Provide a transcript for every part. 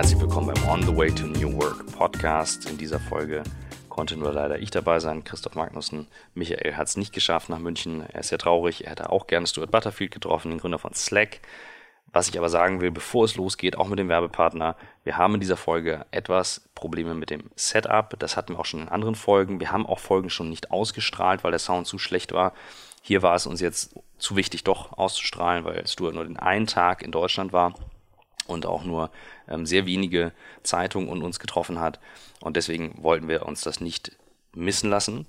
Herzlich willkommen beim On the Way to New Work Podcast. In dieser Folge konnte nur leider ich dabei sein, Christoph Magnussen. Michael hat es nicht geschafft nach München. Er ist sehr traurig. Er hätte auch gerne Stuart Butterfield getroffen, den Gründer von Slack. Was ich aber sagen will, bevor es losgeht, auch mit dem Werbepartner, wir haben in dieser Folge etwas Probleme mit dem Setup. Das hatten wir auch schon in anderen Folgen. Wir haben auch Folgen schon nicht ausgestrahlt, weil der Sound zu schlecht war. Hier war es uns jetzt zu wichtig, doch auszustrahlen, weil Stuart nur den einen Tag in Deutschland war und auch nur ähm, sehr wenige Zeitungen und uns getroffen hat. Und deswegen wollten wir uns das nicht missen lassen.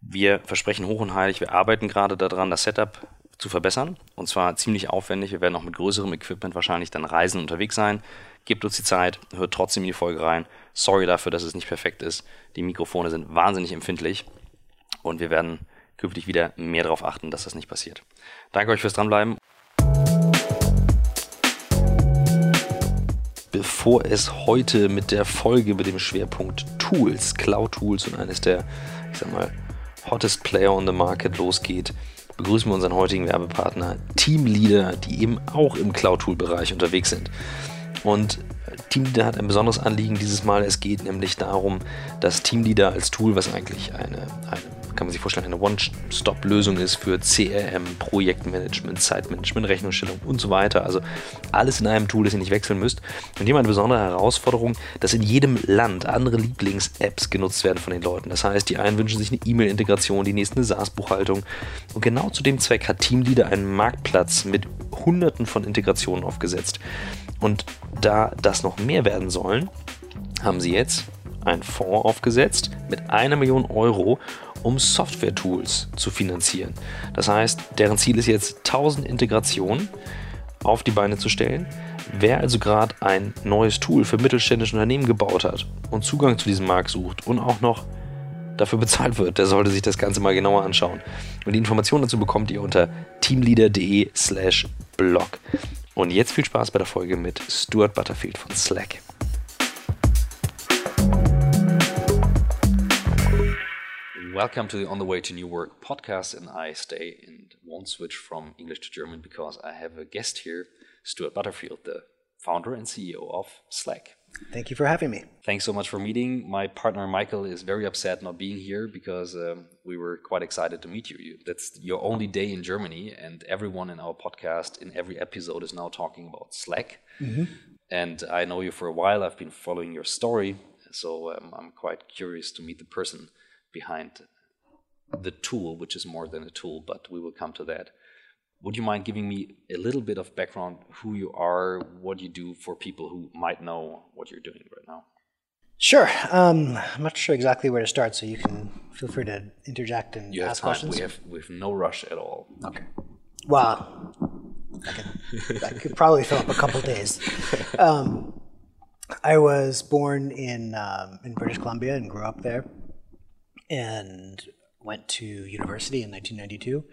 Wir versprechen hoch und heilig, wir arbeiten gerade daran, das Setup zu verbessern. Und zwar ziemlich aufwendig. Wir werden auch mit größerem Equipment wahrscheinlich dann reisen unterwegs sein. Gebt uns die Zeit, hört trotzdem in die Folge rein. Sorry dafür, dass es nicht perfekt ist. Die Mikrofone sind wahnsinnig empfindlich. Und wir werden künftig wieder mehr darauf achten, dass das nicht passiert. Danke euch fürs Dranbleiben. Bevor es heute mit der Folge mit dem Schwerpunkt Tools, Cloud Tools und eines der, ich sag mal, hottest Player on the Market losgeht, begrüßen wir unseren heutigen Werbepartner Teamleader, die eben auch im Cloud-Tool-Bereich unterwegs sind. Und Teamleader hat ein besonderes Anliegen dieses Mal. Es geht nämlich darum, dass Teamleader als Tool, was eigentlich eine, eine kann man sich vorstellen, eine One-Stop-Lösung ist für CRM, Projektmanagement, Zeitmanagement, Rechnungsstellung und so weiter. Also alles in einem Tool, das ihr nicht wechseln müsst. Und hier mal eine besondere Herausforderung, dass in jedem Land andere Lieblings-Apps genutzt werden von den Leuten. Das heißt, die einen wünschen sich eine E-Mail-Integration, die nächsten eine SaaS-Buchhaltung. Und genau zu dem Zweck hat Teamleader einen Marktplatz mit hunderten von Integrationen aufgesetzt. Und da das noch mehr werden sollen, haben sie jetzt einen Fonds aufgesetzt mit einer Million Euro, um Software-Tools zu finanzieren. Das heißt, deren Ziel ist jetzt 1000 Integrationen auf die Beine zu stellen. Wer also gerade ein neues Tool für mittelständische Unternehmen gebaut hat und Zugang zu diesem Markt sucht und auch noch dafür bezahlt wird, der sollte sich das Ganze mal genauer anschauen. Und die Informationen dazu bekommt ihr unter teamleader.de slash blog. Und jetzt viel Spaß bei der Folge mit Stuart Butterfield von Slack. Welcome to the On the Way to New Work podcast, and I stay and won't switch from English to German because I have a guest here, Stewart Butterfield, the founder and CEO of Slack. Thank you for having me. Thanks so much for meeting. My partner Michael is very upset not being here because um, we were quite excited to meet you. That's your only day in Germany, and everyone in our podcast, in every episode, is now talking about Slack. Mm-hmm. And I know you for a while. I've been following your story, so um, I'm quite curious to meet the person behind the tool, which is more than a tool, but we will come to that. Would you mind giving me a little bit of background who you are, what you do for people who might know what you're doing right now? Sure. Um, I'm not sure exactly where to start, so you can feel free to interject and you ask questions. We have we have no rush at all. Okay. Well, I could, I could probably fill up a couple days. Um, I was born in um, in British Columbia and grew up there, and went to university in 1992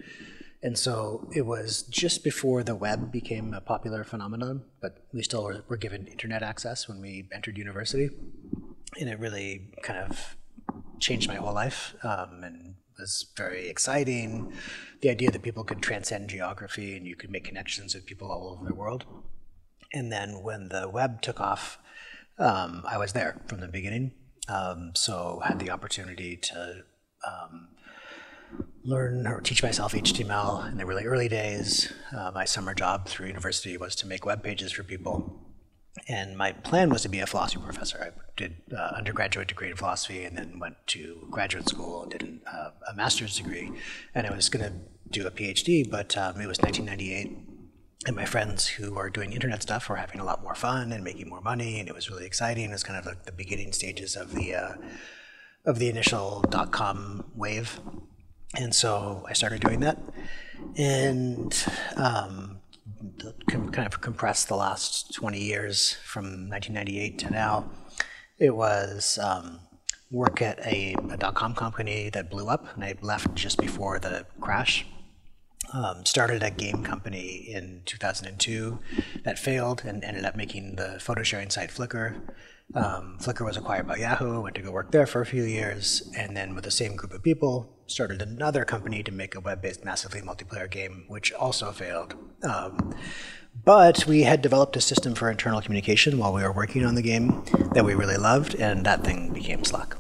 and so it was just before the web became a popular phenomenon, but we still were, were given internet access when we entered university. And it really kind of changed my whole life um, and was very exciting. The idea that people could transcend geography and you could make connections with people all over the world. And then when the web took off, um, I was there from the beginning. Um, so had the opportunity to um, learn or teach myself HTML in the really early days. Uh, my summer job through university was to make web pages for people. And my plan was to be a philosophy professor. I did uh, undergraduate degree in philosophy and then went to graduate school and did uh, a master's degree. And I was going to do a PhD, but um, it was 1998. And my friends who were doing internet stuff were having a lot more fun and making more money, and it was really exciting. It was kind of like the beginning stages of the uh, of the initial dot com wave. And so I started doing that and um, kind of compressed the last 20 years from 1998 to now. It was um, work at a dot com company that blew up, and I left just before the crash. Um, started a game company in 2002 that failed and ended up making the photo sharing site Flickr. Um, Flickr was acquired by Yahoo, went to go work there for a few years, and then with the same group of people, started another company to make a web-based massively multiplayer game, which also failed. Um, But we had developed a system for internal communication while we were working on the game that we really loved, and that thing became Slack.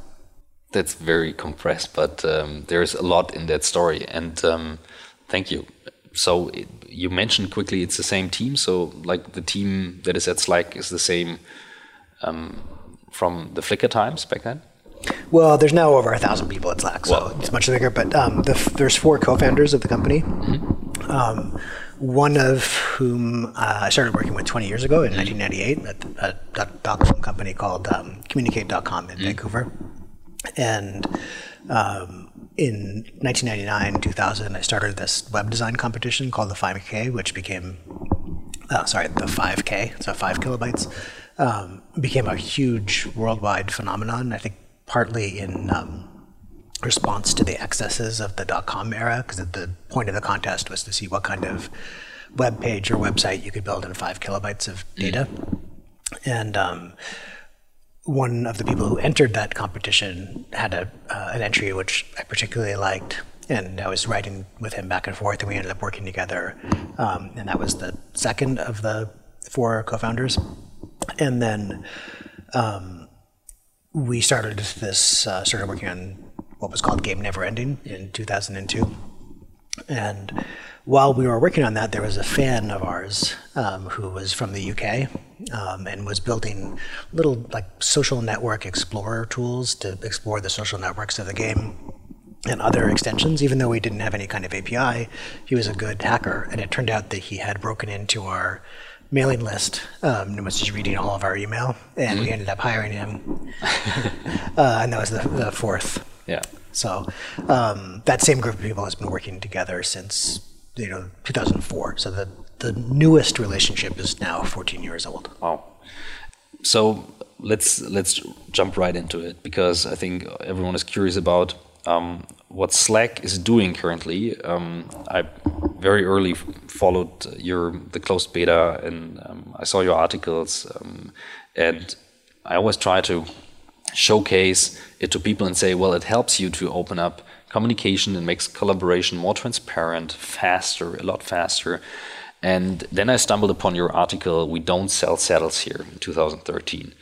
That's very compressed, but um, there's a lot in that story. And um, thank you. So it, you mentioned quickly it's the same team. So like the team that is at Slack is the same um, from the Flickr times back then. Well, there's now over a thousand people at Slack, so Well, it's yeah. much bigger. But um, the, there's four co-founders of the company. Um, one of whom uh, I started working with 20 years ago in 1998 at a dot- com company called um, Communicate.com in Vancouver. And um, in 1999, 2000, I started this web design competition called the 5K, which became uh, sorry, the 5K, so five kilobytes, um, became a huge worldwide phenomenon. I think partly in um, response to the excesses of the dot com era, because the point of the contest was to see what kind of web page or website you could build in five kilobytes of data. And um, one of the people who entered that competition had a, uh, an entry which I particularly liked, and I was writing with him back and forth, and we ended up working together. Um, and that was the second of the four co-founders. And then um, we started this, uh, started working on what was called Game Never Ending in 2002. And while we were working on that, there was a fan of ours um, who was from the UK um, and was building little like social network explorer tools to explore the social networks of the game and other extensions. Even though we didn't have any kind of API, he was a good hacker, and it turned out that he had broken into our mailing list um, and was just reading all of our email, and we ended up hiring him, uh, and that was the, the fourth Yeah. so um, that same group of people has been working together since you know 2004. So the the newest relationship is now 14 years old. Wow. So let's let's jump right into it because I think everyone is curious about um, what Slack is doing currently. Um, I very early followed your the closed beta and um, I saw your articles um, and I always try to showcase it to people and say, well, it helps you to open up communication and makes collaboration more transparent, faster, a lot faster. And then I stumbled upon your article, We Don't Sell Saddles Here, in 2013.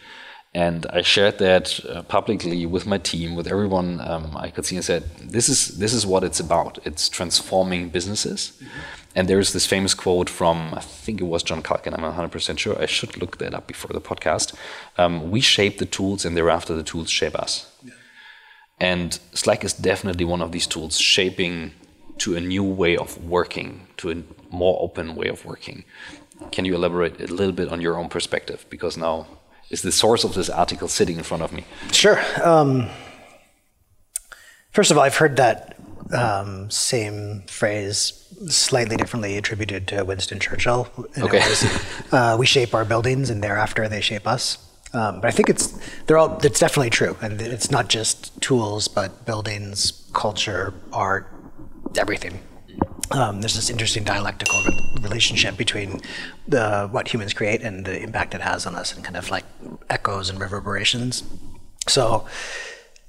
And I shared that uh, publicly with my team, with everyone um, I could see, and said, "This is this is what it's about. It's transforming businesses." And there's this famous quote from I think it was John Culkin. I'm 100 percent sure. I should look that up before the podcast. Um, we shape the tools, and thereafter the tools shape us. And Slack is definitely one of these tools, shaping to a new way of working, to a more open way of working. Can you elaborate a little bit on your own perspective? Because now is the source of this article sitting in front of me. Sure. Um, first of all, I've heard that um, same phrase slightly differently attributed to Winston Churchill. Okay. was, uh, we shape our buildings, and thereafter they shape us. Um, but I think it's they're all. It's definitely true, and it's not just tools, but buildings, culture, art, everything. Um, there's this interesting dialectical re- relationship between the what humans create and the impact it has on us, and kind of like echoes and reverberations. So,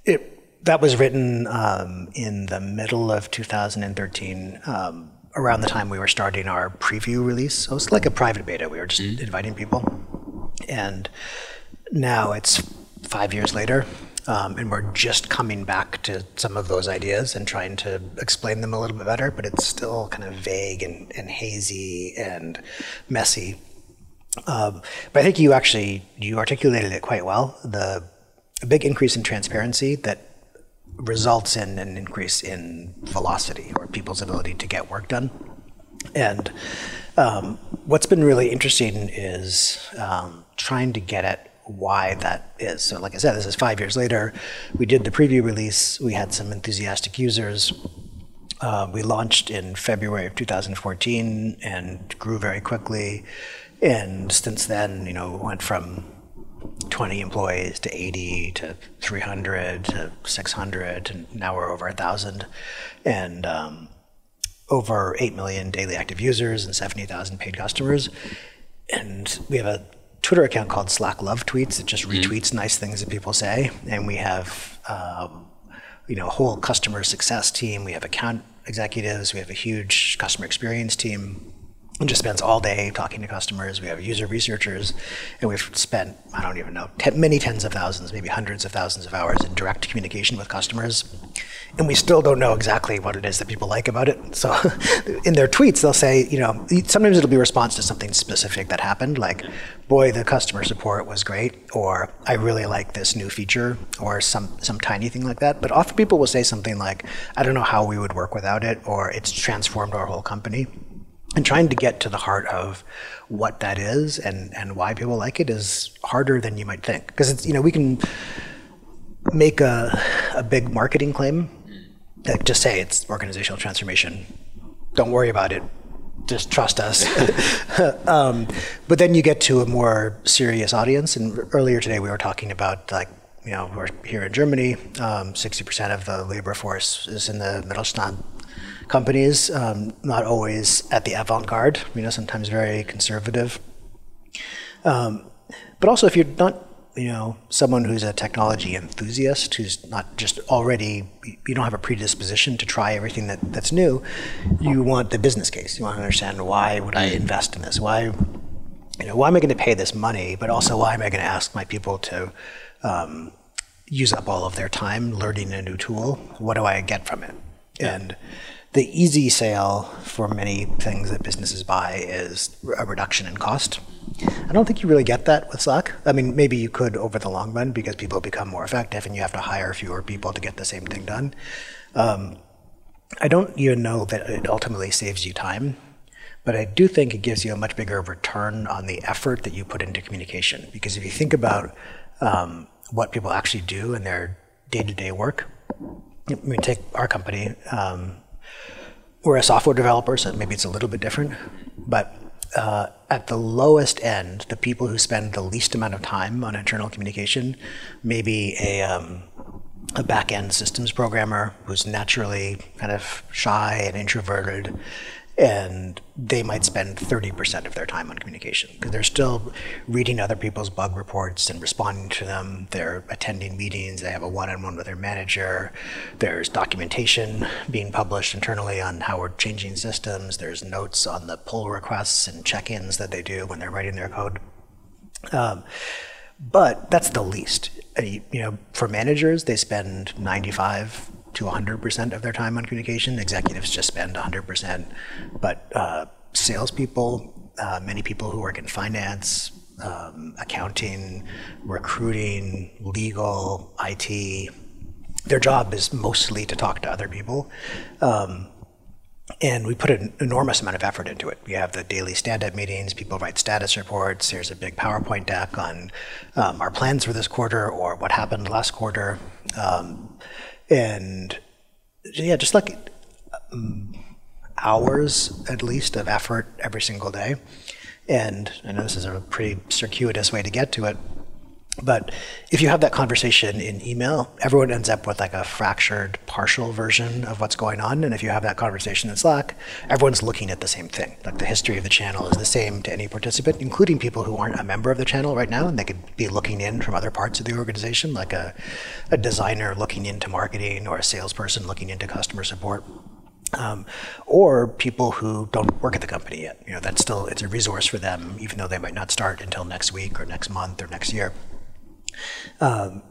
it that was written um, in the middle of 2013, um, around the time we were starting our preview release. So it's like a private beta. We were just inviting people, and now it's five years later, um, and we're just coming back to some of those ideas and trying to explain them a little bit better. But it's still kind of vague and, and hazy and messy. Um, but I think you actually you articulated it quite well. The big increase in transparency that results in an increase in velocity or people's ability to get work done. And um, what's been really interesting is um, trying to get at why that is. So, like I said, this is five years later. We did the preview release. We had some enthusiastic users. Uh, we launched in February of 2014 and grew very quickly. And since then, you know, went from 20 employees to 80 to 300 to 600 and now we're over a thousand and um, over 8 million daily active users and 70,000 paid customers and we have a twitter account called slack love tweets. It just retweets nice things that people say. And we have um, you know a whole customer success team. We have account executives. We have a huge customer experience team and just spends all day talking to customers. We have user researchers, and we've spent, I don't even know, ten, many tens of thousands, maybe hundreds of thousands of hours in direct communication with customers. And we still don't know exactly what it is that people like about it. So in their tweets, they'll say, you know, sometimes it'll be a response to something specific that happened, like, boy, the customer support was great, or I really like this new feature, or some, some tiny thing like that. But often people will say something like, I don't know how we would work without it, or it's transformed our whole company and trying to get to the heart of what that is and, and why people like it is harder than you might think. Because it's you know we can make a, a big marketing claim, like just say it's organizational transformation. Don't worry about it. Just trust us. um, but then you get to a more serious audience. And earlier today we were talking about like you know we're here in Germany. Um, sixty percent of the labor force is in the Mittelstand companies, um, not always at the avant-garde, you know, sometimes very conservative. Um, but also, if you're not, you know, someone who's a technology enthusiast, who's not just already, you don't have a predisposition to try everything that, that's new. You want the business case. You want to understand why would I invest in this? Why, you know, why am I going to pay this money? But also, why am I going to ask my people to um, use up all of their time learning a new tool? What do I get from it? Yeah. And the easy sale for many things that businesses buy is a reduction in cost. I don't think you really get that with Slack. I mean, maybe you could over the long run because people become more effective and you have to hire fewer people to get the same thing done. Um, I don't even know that it ultimately saves you time, but I do think it gives you a much bigger return on the effort that you put into communication. Because if you think about um, what people actually do in their day to day work, I mean, take our company. Um, we're a software developer, so maybe it's a little bit different. But uh, at the lowest end, the people who spend the least amount of time on internal communication, maybe a, um, a back end systems programmer who's naturally kind of shy and introverted and they might spend 30% of their time on communication because they're still reading other people's bug reports and responding to them. They're attending meetings. They have a one-on-one with their manager. There's documentation being published internally on how we're changing systems. There's notes on the pull requests and check-ins that they do when they're writing their code. Um, but that's the least. You know, for managers, they spend 95 to 100% of their time on communication. Executives just spend 100%. But uh, salespeople, uh, many people who work in finance, um, accounting, recruiting, legal, IT, their job is mostly to talk to other people. Um, and we put an enormous amount of effort into it. We have the daily stand-up meetings. People write status reports. There's a big PowerPoint deck on um, our plans for this quarter or what happened last quarter. Um, and yeah, just like hours at least of effort every single day. And I know this is a pretty circuitous way to get to it, but if you have that conversation in email, everyone ends up with like a fractured, partial version of what's going on. And if you have that conversation in Slack, everyone's looking at the same thing. Like the history of the channel is the same to any participant, including people who aren't a member of the channel right now, and they could be looking in from other parts of the organization, like a, a designer looking into marketing or a salesperson looking into customer support. Um, or people who don't work at the company yet. You know, that's still it's a resource for them, even though they might not start until next week or next month or next year. Um,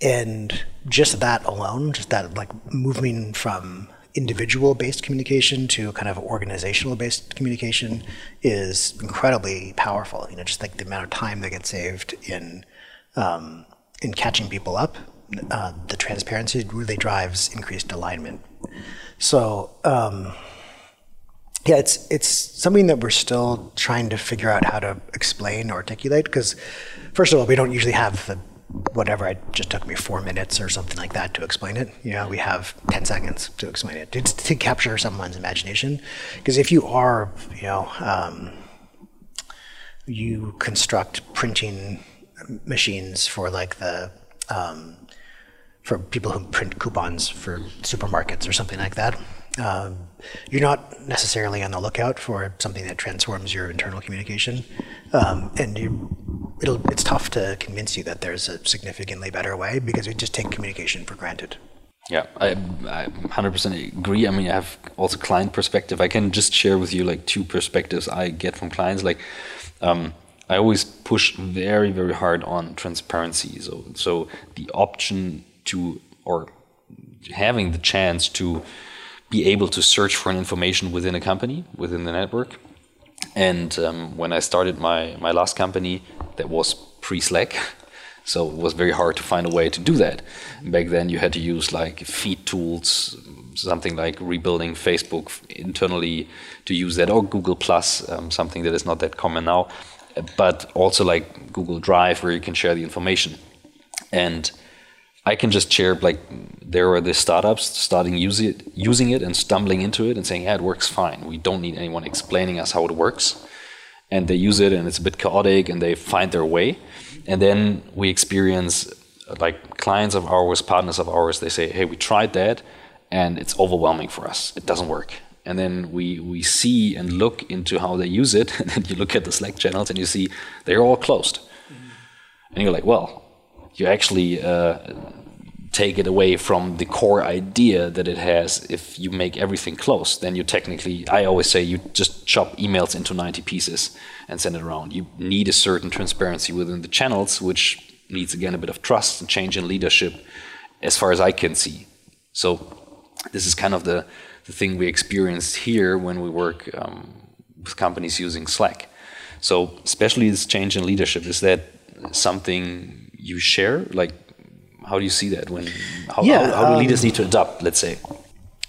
and just that alone, just that like moving from individual based communication to kind of organizational based communication is incredibly powerful. You know, just like the amount of time that gets saved in um, in catching people up, uh, the transparency really drives increased alignment. So. Um, yeah, it's it's something that we're still trying to figure out how to explain or articulate because, first of all, we don't usually have the whatever it just took me four minutes or something like that to explain it. You know we have 10 seconds to explain it. To, to capture someone's imagination. Because if you are you know um, you construct printing machines for like the um, for people who print coupons for supermarkets or something like that um, you're not necessarily on the lookout for something that transforms your internal communication, um, and you, it's tough to convince you that there's a significantly better way because we just take communication for granted. Yeah, I, I 100% agree. I mean, I have also client perspective. I can just share with you like two perspectives I get from clients. Like, um, I always push very, very hard on transparency. So, so the option to or having the chance to be able to search for an information within a company, within the network. And um, when I started my my last company, that was pre Slack. So it was very hard to find a way to do that. Back then, you had to use like feed tools, something like rebuilding Facebook internally to use that, or Google Plus, um, something that is not that common now, but also like Google Drive, where you can share the information. And I can just share like there are the startups starting use it, using it and stumbling into it and saying, yeah, it works fine. We don't need anyone explaining us how it works. And they use it and it's a bit chaotic and they find their way. And then we experience like clients of ours, partners of ours, they say, hey, we tried that and it's overwhelming for us. It doesn't work. And then we, we see and look into how they use it. And then you look at the Slack channels and you see they're all closed. Mm-hmm. And you're like, well, you actually uh, take it away from the core idea that it has. If you make everything close, then you technically, I always say, you just chop emails into 90 pieces and send it around. You need a certain transparency within the channels, which needs again a bit of trust and change in leadership, as far as I can see. So this is kind of the, the thing we experienced here when we work um, with companies using Slack. So especially this change in leadership, is that something you share? Like how do you see that? When how, yeah, how, how do um, leaders need to adapt? Let's say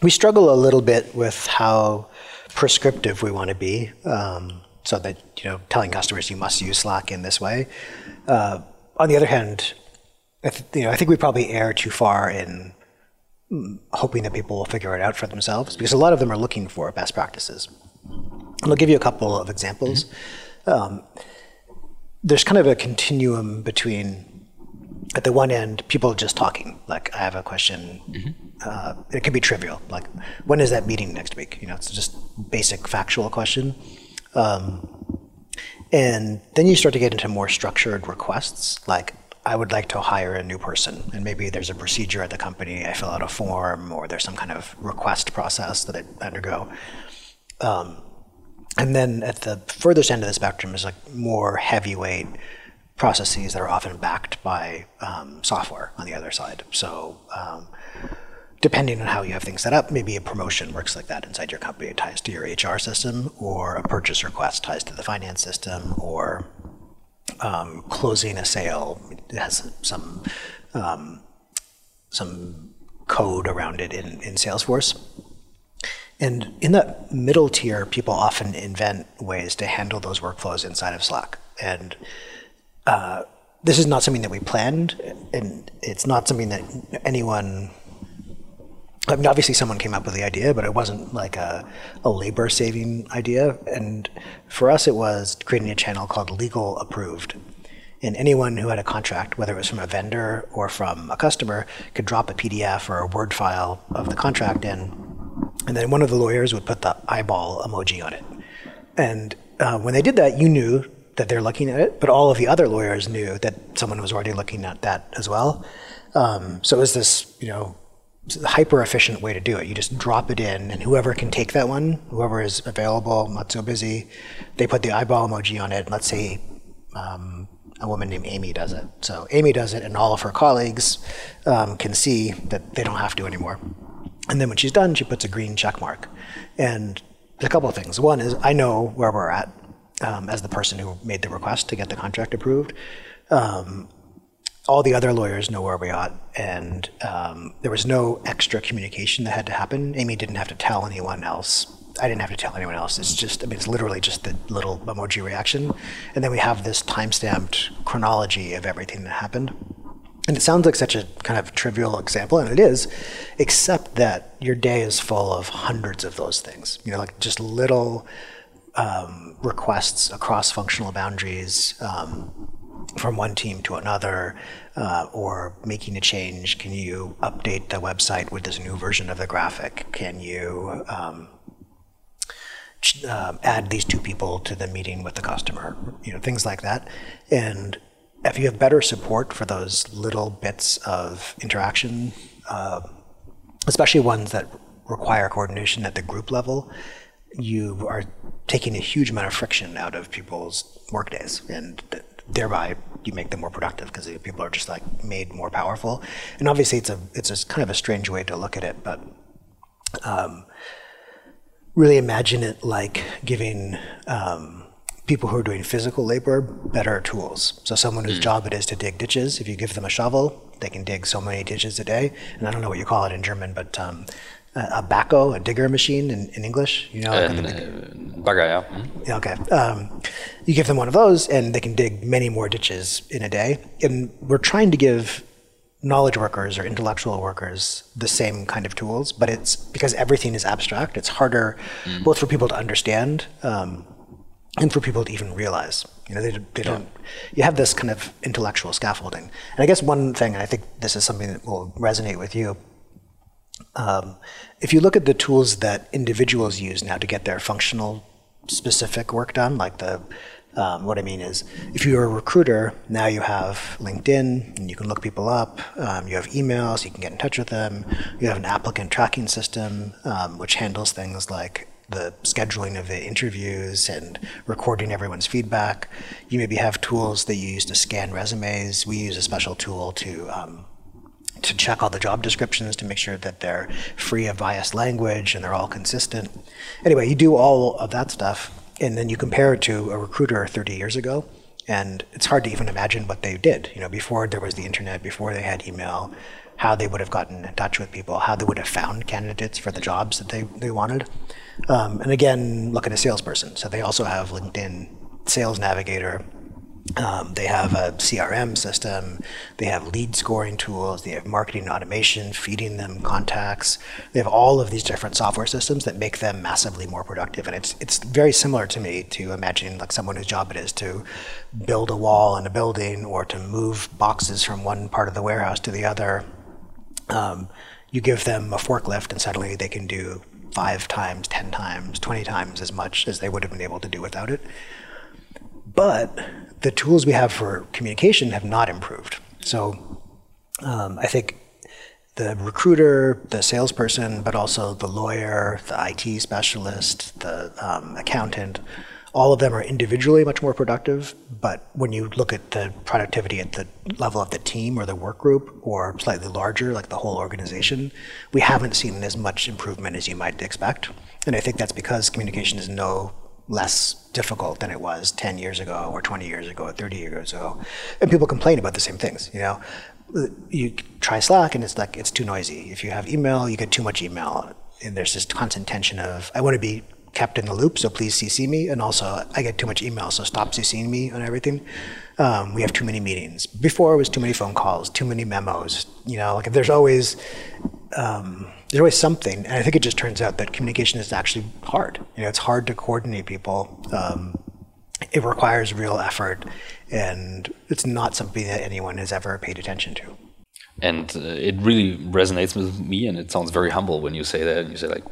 we struggle a little bit with how prescriptive we want to be, um, so that you know, telling customers you must use Slack in this way. Uh, on the other hand, I th- you know, I think we probably err too far in mm, hoping that people will figure it out for themselves because a lot of them are looking for best practices. And I'll give you a couple of examples. Mm-hmm. Um, there's kind of a continuum between at the one end, people just talking. Like, I have a question. Mm-hmm. Uh, it can be trivial. Like, when is that meeting next week? You know, it's just basic factual question. Um, and then you start to get into more structured requests. Like, I would like to hire a new person, and maybe there's a procedure at the company. I fill out a form, or there's some kind of request process that I undergo. Um, and then at the furthest end of the spectrum is like more heavyweight processes that are often backed by um, software on the other side. So, um, depending on how you have things set up, maybe a promotion works like that inside your company. It ties to your HR system, or a purchase request ties to the finance system, or um, closing a sale has some um, some code around it in, in Salesforce. And in that middle tier, people often invent ways to handle those workflows inside of Slack. And uh, this is not something that we planned, and it's not something that anyone. I mean, obviously, someone came up with the idea, but it wasn't like a, a labor saving idea. And for us, it was creating a channel called Legal Approved. And anyone who had a contract, whether it was from a vendor or from a customer, could drop a PDF or a Word file of the contract in. And then one of the lawyers would put the eyeball emoji on it. And uh, when they did that, you knew that they're looking at it, but all of the other lawyers knew that someone was already looking at that as well. Um, so it was this, you know, hyper efficient way to do it. You just drop it in, and whoever can take that one, whoever is available, not so busy, they put the eyeball emoji on it. Let's say um, a woman named Amy does it. So Amy does it, and all of her colleagues um, can see that they don't have to anymore. And then when she's done, she puts a green check mark. And a couple of things. One is I know where we're at um, as the person who made the request to get the contract approved. Um, all the other lawyers know where we are, and um, there was no extra communication that had to happen. Amy didn't have to tell anyone else. I didn't have to tell anyone else. It's just, I mean, it's literally just the little emoji reaction, and then we have this time-stamped chronology of everything that happened. And it sounds like such a kind of trivial example, and it is, except that your day is full of hundreds of those things. You know, like just little um, requests across functional boundaries um, from one team to another, uh, or making a change. Can you update the website with this new version of the graphic? Can you um, uh, add these two people to the meeting with the customer? You know, things like that. And if you have better support for those little bits of interaction, uh, especially ones that require coordination at the group level, you are taking a huge amount of friction out of people's workdays, and th- thereby you make them more productive because people are just like made more powerful. And obviously, it's a it's a kind of a strange way to look at it, but um, really imagine it like giving. Um, people who are doing physical labor better tools. So someone whose job it is to dig ditches, if you give them a shovel, they can dig so many ditches a day. And I don't know what you call it in German, but um, a backhoe, a digger machine in, in English, you know, like Een, the- bagger, ja. Hm. yeah, okay. Um, you give them one of those, and they can dig many more ditches in a day. And we're trying to give knowledge workers or intellectual workers the same kind of tools, but it's because everything is abstract. It's harder both for people to understand um, and for people to even realize. You know, they, they don't. You have this kind of intellectual scaffolding. And I guess one thing, and I think this is something that will resonate with you, um, if you look at the tools that individuals use now to get their functional specific work done, like the um, what I mean is, if you're a recruiter, now you have LinkedIn and you can look people up. Um, you have emails, you can get in touch with them. You have an applicant tracking system, um, which handles things like the scheduling of the interviews and recording everyone's feedback. You maybe have tools that you use to scan resumes. We use a special tool to um, to check all the job descriptions to make sure that they're free of biased language and they're all consistent. Anyway, you do all of that stuff, and then you compare it to a recruiter 30 years ago, and it's hard to even imagine what they did. You know, before there was the internet, before they had email, how they would have gotten in touch with people, how they would have found candidates for the jobs that they, they wanted. Um, and again, look at a salesperson. So they also have LinkedIn Sales Navigator, um, they have a CRM system. They have lead scoring tools. They have marketing automation, feeding them contacts. They have all of these different software systems that make them massively more productive. And it's it's very similar to me to imagine like someone whose job it is to build a wall in a building or to move boxes from one part of the warehouse to the other. Um, you give them a forklift, and suddenly they can do five times, ten times, twenty times as much as they would have been able to do without it. But the tools we have for communication have not improved. So um, I think the recruiter, the salesperson, but also the lawyer, the IT specialist, the um, accountant, all of them are individually much more productive. But when you look at the productivity at the level of the team or the work group, or slightly larger, like the whole organization, we haven't seen as much improvement as you might expect. And I think that's because communication is no less difficult than it was 10 years ago or 20 years ago or 30 years ago. And people complain about the same things, you know. You try Slack and it's like it's too noisy. If you have email, you get too much email and there's this constant tension of I want to be kept in the loop, so please CC me. And also, I get too much email, so stop CCing me on everything. Um, we have too many meetings. Before it was too many phone calls, too many memos. You know, like there's always um, there's always something, and I think it just turns out that communication is actually hard. You know, it's hard to coordinate people. Um, it requires real effort, and it's not something that anyone has ever paid attention to. And uh, it really resonates with me, and it sounds very humble when you say that. And you say like,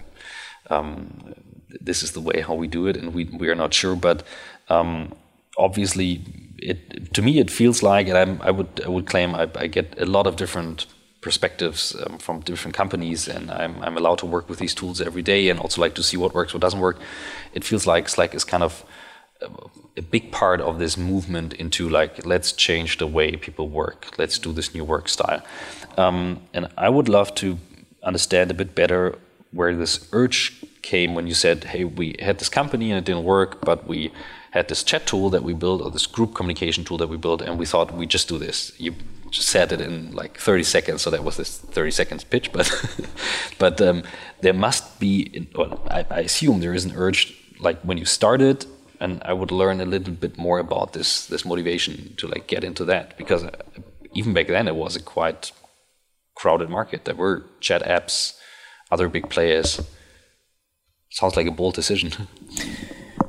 um, "This is the way how we do it," and we we are not sure, but um, obviously, it to me it feels like, and I'm, I would I would claim I, I get a lot of different perspectives um, from different companies, and I'm I'm allowed to work with these tools every day, and also like to see what works, what doesn't work. It feels like Slack is kind of a big part of this movement into like let's change the way people work. Let's do this new work style. Um, and i would love to understand a bit better where this urge came when you said hey we had this company and it didn't work but we had this chat tool that we built or this group communication tool that we built and we thought we just do this. You said it in like 30 seconds so that was this 30 seconds pitch but but um, there must be well, I, I assume there is an urge like when you started and I would learn a little bit more about this this motivation to like get into that because uh, even back then it was a quite crowded market. There were chat apps, other big players. Sounds like a bold decision.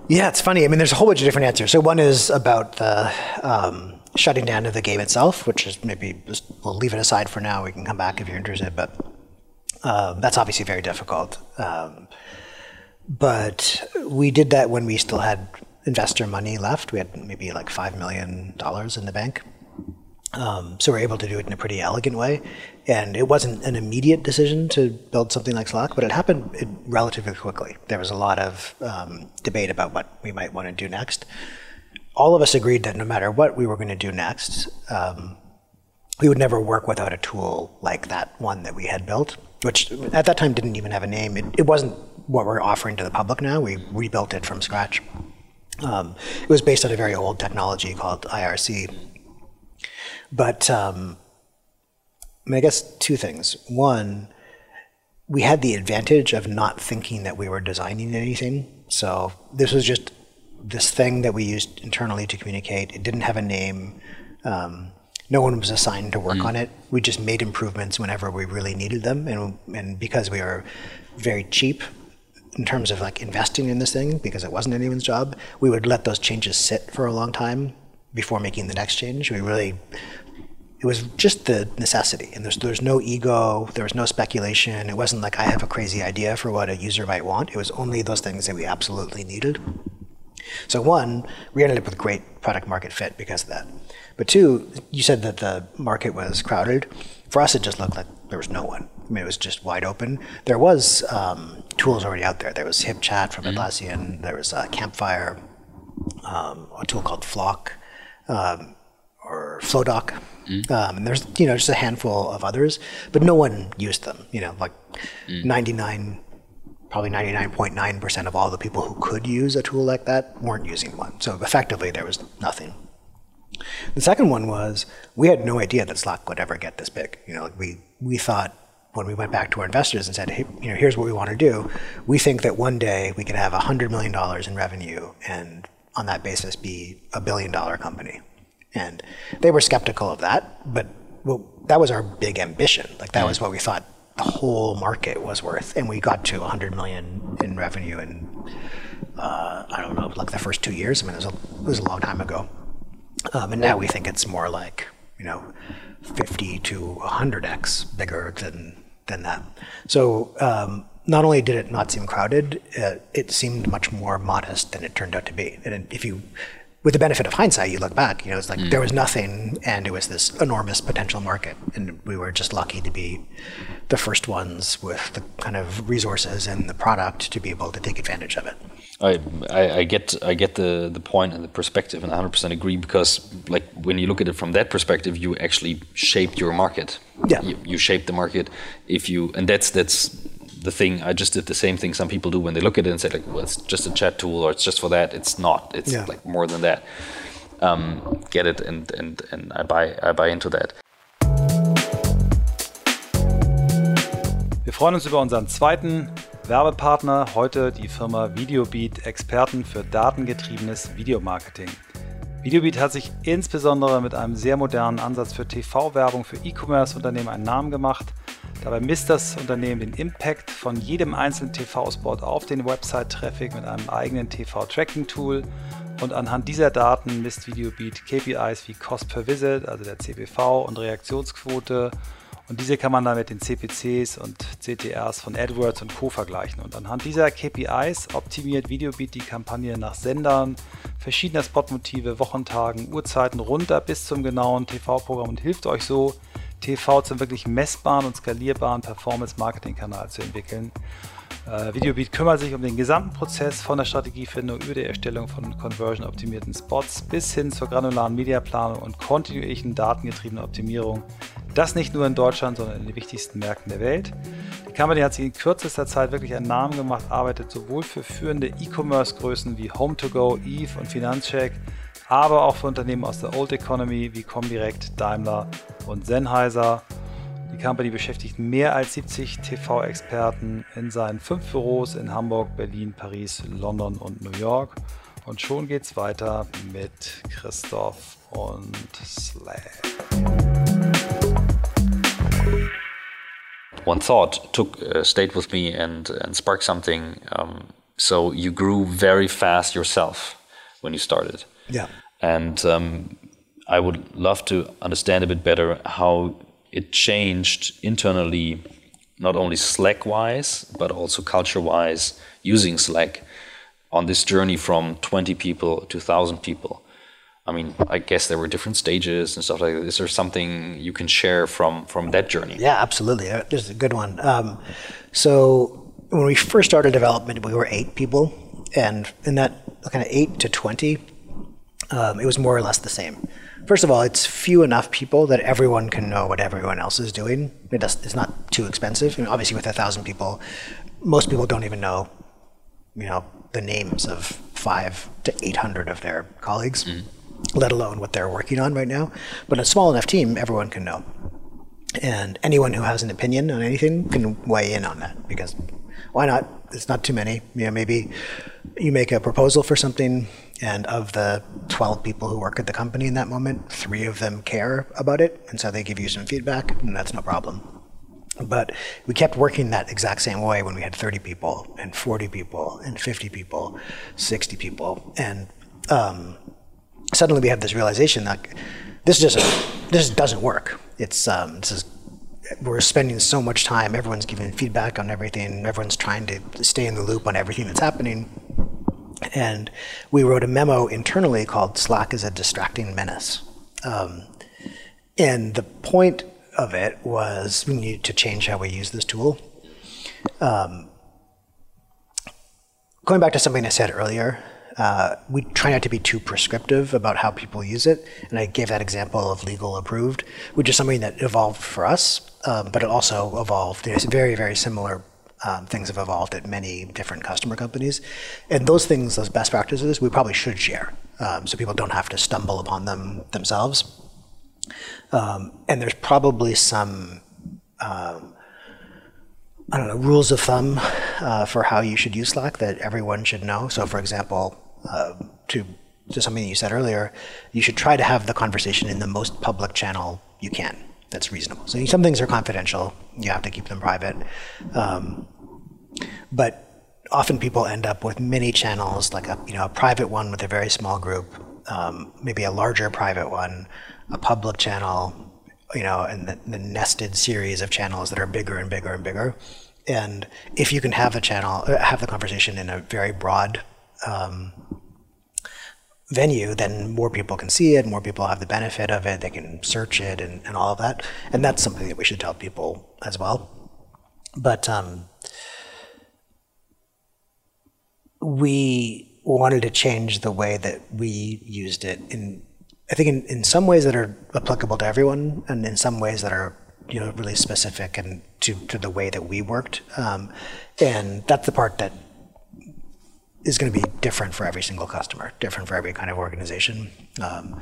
Yeah, it's funny. I mean, there's a whole bunch of different answers. So one is about the um, shutting down of the game itself, which is maybe just, we'll leave it aside for now. We can come back if you're interested, but um, that's obviously very difficult. Um, but we did that when we still had investor money left. We had maybe like five million dollars in the bank, Um, so we're able to do it in a pretty elegant way. And it wasn't an immediate decision to build something like Slack, but it happened relatively quickly. There was a lot of um, debate about what we might want to do next. All of us agreed that no matter what we were going to do next, um, we would never work without a tool like that one that we had built, which at that time didn't even have a name. It, it wasn't what we're offering to the public now. We rebuilt it from scratch. Um, it was based on a very old technology called IRC. But um, I guess two things. One, we had the advantage of not thinking that we were designing anything. So this was just this thing that we used internally to communicate. It didn't have a name. Um, no one was assigned to work mm. on it. We just made improvements whenever we really needed them, and and because we were very cheap in terms of like investing in this thing, because it wasn't anyone's job, we would let those changes sit for a long time before making the next change. We really it was just the necessity, and there's there's no ego, there was no speculation. It wasn't like I have a crazy idea for what a user might want. It was only those things that we absolutely needed. So one, we ended up with great product market fit because of that. But two, you said that the market was crowded. For us, it just looked like there was no one. I mean, it was just wide open. There was um, tools already out there. There was HipChat from mm-hmm. Atlassian. There was uh, Campfire, um, a tool called Flock, um, or Flowdock. Mm. Um, and there's you know just a handful of others, but no one used them. You know, like mm. 99 probably 99.9% of all the people who could use a tool like that weren't using one. So effectively, there was nothing. The second one was we had no idea that Slack would ever get this big. You know, we we thought when we went back to our investors and said, hey, you know, here's what we want to do. We think that one day we could have hundred million dollars in revenue and on that basis be a billion dollar company. And they were skeptical of that, but well, that was our big ambition. Like that was mm-hmm. what we thought the whole market was worth, and we got to 100 million in revenue in uh, I don't know, like the first two years. I mean, it was a, it was a long time ago. Um, and now we think it's more like, you know, 50 to 100x bigger than, than that. So um, not only did it not seem crowded, uh, it seemed much more modest than it turned out to be. And if you, with the benefit of hindsight, you look back, you know, it's like mm. there was nothing and it was this enormous potential market. And we were just lucky to be the first ones with the kind of resources and the product to be able to take advantage of it. I, I, I, get I get the, the point and the perspective and 100% agree because like when you look at it from that perspective you actually shaped your market yeah you, you shape the market if you and that's that's the thing I just did the same thing some people do when they look at it and say like well it's just a chat tool or it's just for that it's not it's yeah. like more than that um, get it and, and, and I buy I buy into that Wir freuen uns über unseren zweiten Werbepartner heute die Firma Videobeat, Experten für datengetriebenes Videomarketing. Videobeat hat sich insbesondere mit einem sehr modernen Ansatz für TV-Werbung für E-Commerce-Unternehmen einen Namen gemacht. Dabei misst das Unternehmen den Impact von jedem einzelnen TV-Spot auf den Website-Traffic mit einem eigenen TV-Tracking-Tool. Und anhand dieser Daten misst Videobeat KPIs wie Cost per Visit, also der CPV und Reaktionsquote und diese kann man dann mit den CPCs und CTRs von AdWords und Co. vergleichen. Und anhand dieser KPIs optimiert Videobeat die Kampagne nach Sendern, verschiedener Spotmotive, Wochentagen, Uhrzeiten runter bis zum genauen TV-Programm und hilft euch so, TV zum wirklich messbaren und skalierbaren Performance-Marketing-Kanal zu entwickeln. Äh, Videobeat kümmert sich um den gesamten Prozess von der Strategiefindung über die Erstellung von conversion-optimierten Spots bis hin zur granularen Mediaplanung und kontinuierlichen datengetriebenen Optimierung das nicht nur in Deutschland, sondern in den wichtigsten Märkten der Welt. Die Company hat sich in kürzester Zeit wirklich einen Namen gemacht, arbeitet sowohl für führende E-Commerce-Größen wie Home2Go, Eve und Finanzcheck, aber auch für Unternehmen aus der Old Economy wie Comdirect, Daimler und Sennheiser. Die Company beschäftigt mehr als 70 TV-Experten in seinen fünf Büros in Hamburg, Berlin, Paris, London und New York. Und schon geht's weiter mit Christoph und Slack. one thought took uh, stayed with me and and sparked something. Um, so you grew very fast yourself when you started. Yeah. And um, I would love to understand a bit better how it changed internally, not only Slack wise, but also culture wise, using Slack on this journey from 20 people to 1,000 people. I mean, I guess there were different stages and stuff like that. Is there something you can share from from that journey? Yeah, absolutely. Uh, This is a good one. Um, so when we first started development, we were eight people, and in that kind of eight to twenty, um, it was more or less the same. First of all, it's few enough people that everyone can know what everyone else is doing. It does, it's not too expensive. I mean, obviously, with a thousand people, most people don't even know, you know, the names of five to eight hundred of their colleagues, let alone what they're working on right now. But a small enough team, everyone can know and anyone who has an opinion on anything can weigh in on that because why not? It's not too many. You know maybe you make a proposal for something and of the 12 people who work at the company in that moment three of them care about it and so they give you some feedback and that's no problem. But we kept working that exact same way when we had 30 people and 40 people and 50 people 60 people and um, suddenly we have this realization that this just this doesn't work. It's um, this is we're spending so much time. Everyone's giving feedback on everything. Everyone's trying to stay in the loop on everything that's happening. And we wrote a memo internally called "Slack is a distracting menace." Um, and the point of it was we need to change how we use this tool. going back to something I said earlier, uh, we try not to be too prescriptive about how people use it. And I gave that example of legal approved, which is something that evolved for us, um, but it also evolved. There's very, very similar um, things have evolved at many different customer companies. And those things, those best practices, we probably should share um, so people don't have to stumble upon them themselves. Um, and there's probably some I don't know, rules of thumb uh, for how you should use Slack that everyone should know. So, for example, uh, to, to something that you said earlier, you should try to have the conversation in the most public channel you can. That's reasonable. So, some things are confidential, you have to keep them private. Um, but often people end up with many channels, like a, you know, a private one with a very small group, um, maybe a larger private one, a public channel, you know, and the, the nested series of channels that are bigger and bigger and bigger. And if you can have the channel, uh, have the conversation in a very broad um, venue, then more people can see it, more people have the benefit of it, they can search it and, and all of that. And that's something that we should tell people as well. But um, we wanted to change the way that we used it in I think in, in some ways that are applicable to everyone, and in some ways that are you know really specific and to, to the way that we worked. Um, and that's the part that is going to be different for every single customer, different for every kind of organization. Um,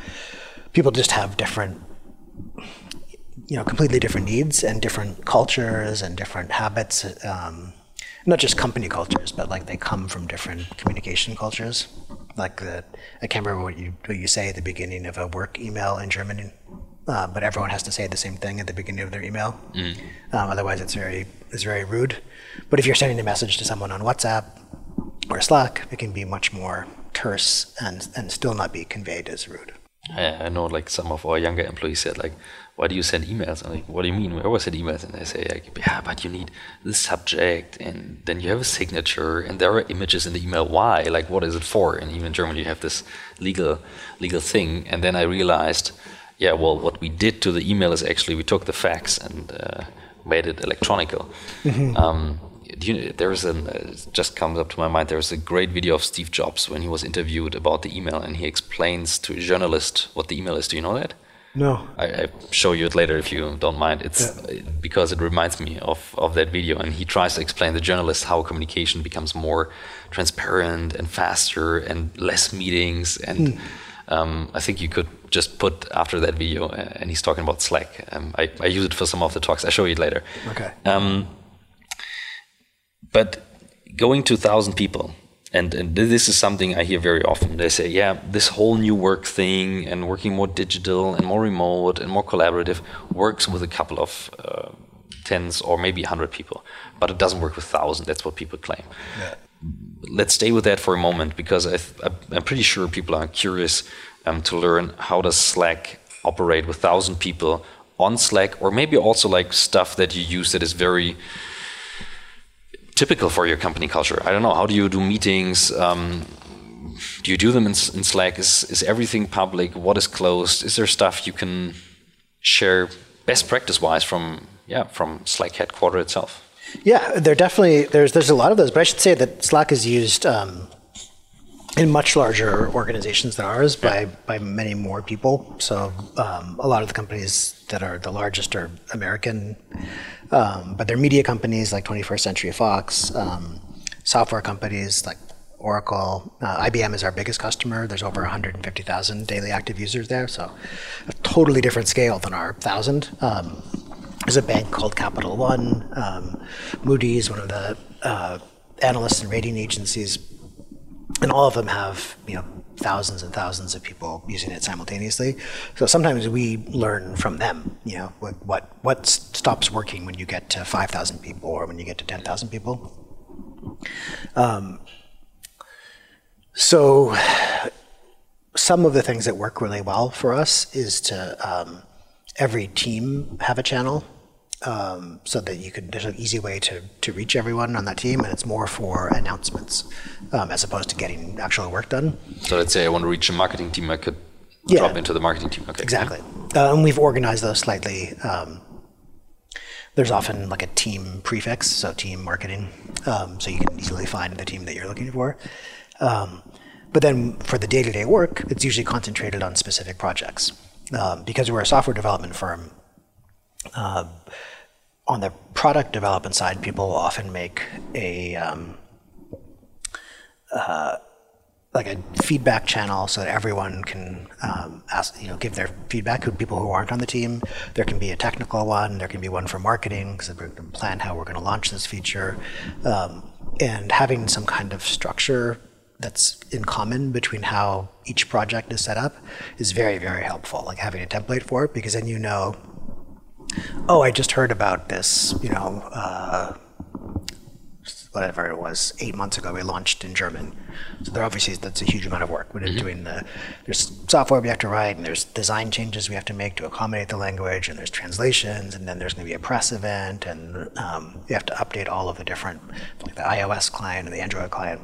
people just have different, you know, completely different needs and different cultures and different habits. Um, not just company cultures, but like they come from different communication cultures. Like the, I can't remember what you what you say at the beginning of a work email in German, uh, but everyone has to say the same thing at the beginning of their email. Um, otherwise, it's very it's very rude. But if you're sending a message to someone on WhatsApp or Slack, it can be much more terse and and still not be conveyed as rude. I, I know like some of our younger employees said like, why do you send emails? I'm like, what do you mean? We always send emails. And they say like, yeah, but you need the subject and then you have a signature and there are images in the email. Why? Like, what is it for? And even in Germany, you have this legal legal thing. And then I realized, yeah, well, what we did to the email is actually we took the fax and uh, made it electronical. Um, do you, there's an it just comes up to my mind. There's a great video of Steve Jobs when he was interviewed about the email, and he explains to a journalist what the email is. Do you know that? No. I, I show you it later if you don't mind. It's because it reminds me of, of that video, and he tries to explain to the journalist how communication becomes more transparent and faster and less meetings. And um, I think you could just put after that video, uh, and he's talking about Slack. Um, I, I use it for some of the talks. I show you it later. Okay. Um, but going to thousand people, and, and this is something I hear very often. They say, "Yeah, this whole new work thing and working more digital and more remote and more collaborative works with a couple of uh, tens or maybe hundred people, but it doesn't work with thousand. That's what people claim." Let's stay with that for a moment because I th- I'm pretty sure people are curious um, to learn how does Slack operate with thousand people on Slack, or maybe also like stuff that you use that is very typical for your company culture. I don't know. How do you do meetings? Um, do you do them in, in Slack? Is is everything public? What is closed? Is there stuff you can share best practice wise from yeah from Slack headquarter itself? Yeah, there definitely there's there's a lot of those, but I should say that Slack is used um, in much larger organizations than ours by by many more people. So um, a lot of the companies that are the largest are American, um, but they're media companies like 21st Century Fox, um, software companies like Oracle. Uh, IBM is our biggest customer. There's over 150,000 daily active users there, so a totally different scale than our thousand. Um, there's a bank called Capital One. Um, Moody's, one of the uh, analysts and rating agencies, and all of them have you know thousands and thousands of people using it simultaneously. So sometimes we learn from them. You know what what what stops working when you get to five thousand people or when you get to ten thousand people. Um, so some of the things that work really well for us is to um, every team have a channel um, so that you can there's an easy way to, to reach everyone on that team and it's more for announcements um, as opposed to getting actual work done. So let's say i want to reach a marketing team i could yeah, drop into the marketing team. Okay. Exactly. Uh, and we've organized those slightly um, there's often like a team prefix so team marketing um, so you can easily find the team that you're looking for. Um, but then for the day-to-day work it's usually concentrated on specific projects um, because we're a software development firm uh, on the product development side, people often make a um, uh, like a feedback channel so that everyone can um, ask, you know, give their feedback to people who aren't on the team. There can be a technical one. There can be one for marketing because going to plan how we're going to launch this feature, um, and having some kind of structure that's in common between how each project is set up is very very helpful. Like having a template for it because then you know oh, I just heard about this, you know, uh, whatever it was, eight months ago, we launched in German. So there obviously that's a huge amount of work. We're mm-hmm. doing the there's software we have to write, and there's design changes we have to make to accommodate the language, and there's translations, and then there's going to be a press event, and um, you have to update all of the different, like the iOS client and the Android client.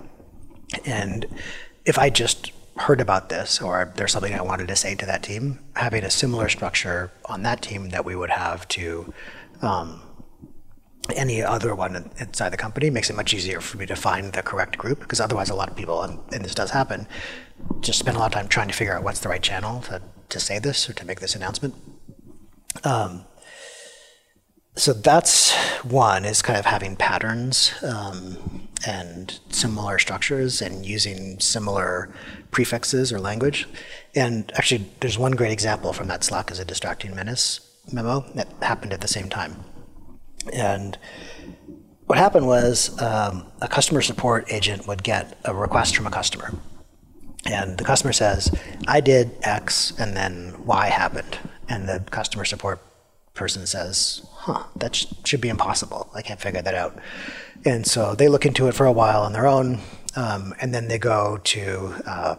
And if I just heard about this or there's something I wanted to say to that team, having a similar structure on that team that we would have to um, any other one inside the company makes it much easier for me to find the correct group because otherwise a lot of people, and, and, this does happen, just spend a lot of time trying to figure out what's the right channel to, to say this or to make this announcement. Um, so that's one is kind of having patterns um, and similar structures and using similar prefixes or language. And actually, there's one great example from that Slack as a distracting menace memo that happened at the same time. And what happened was um, a customer support agent would get a request from a customer. And the customer says, I did X and then Y happened. And the customer support person says, huh, that sh- should be impossible. I can't figure that out. And so they look into it for a while on their own, um, and then they go to, uh,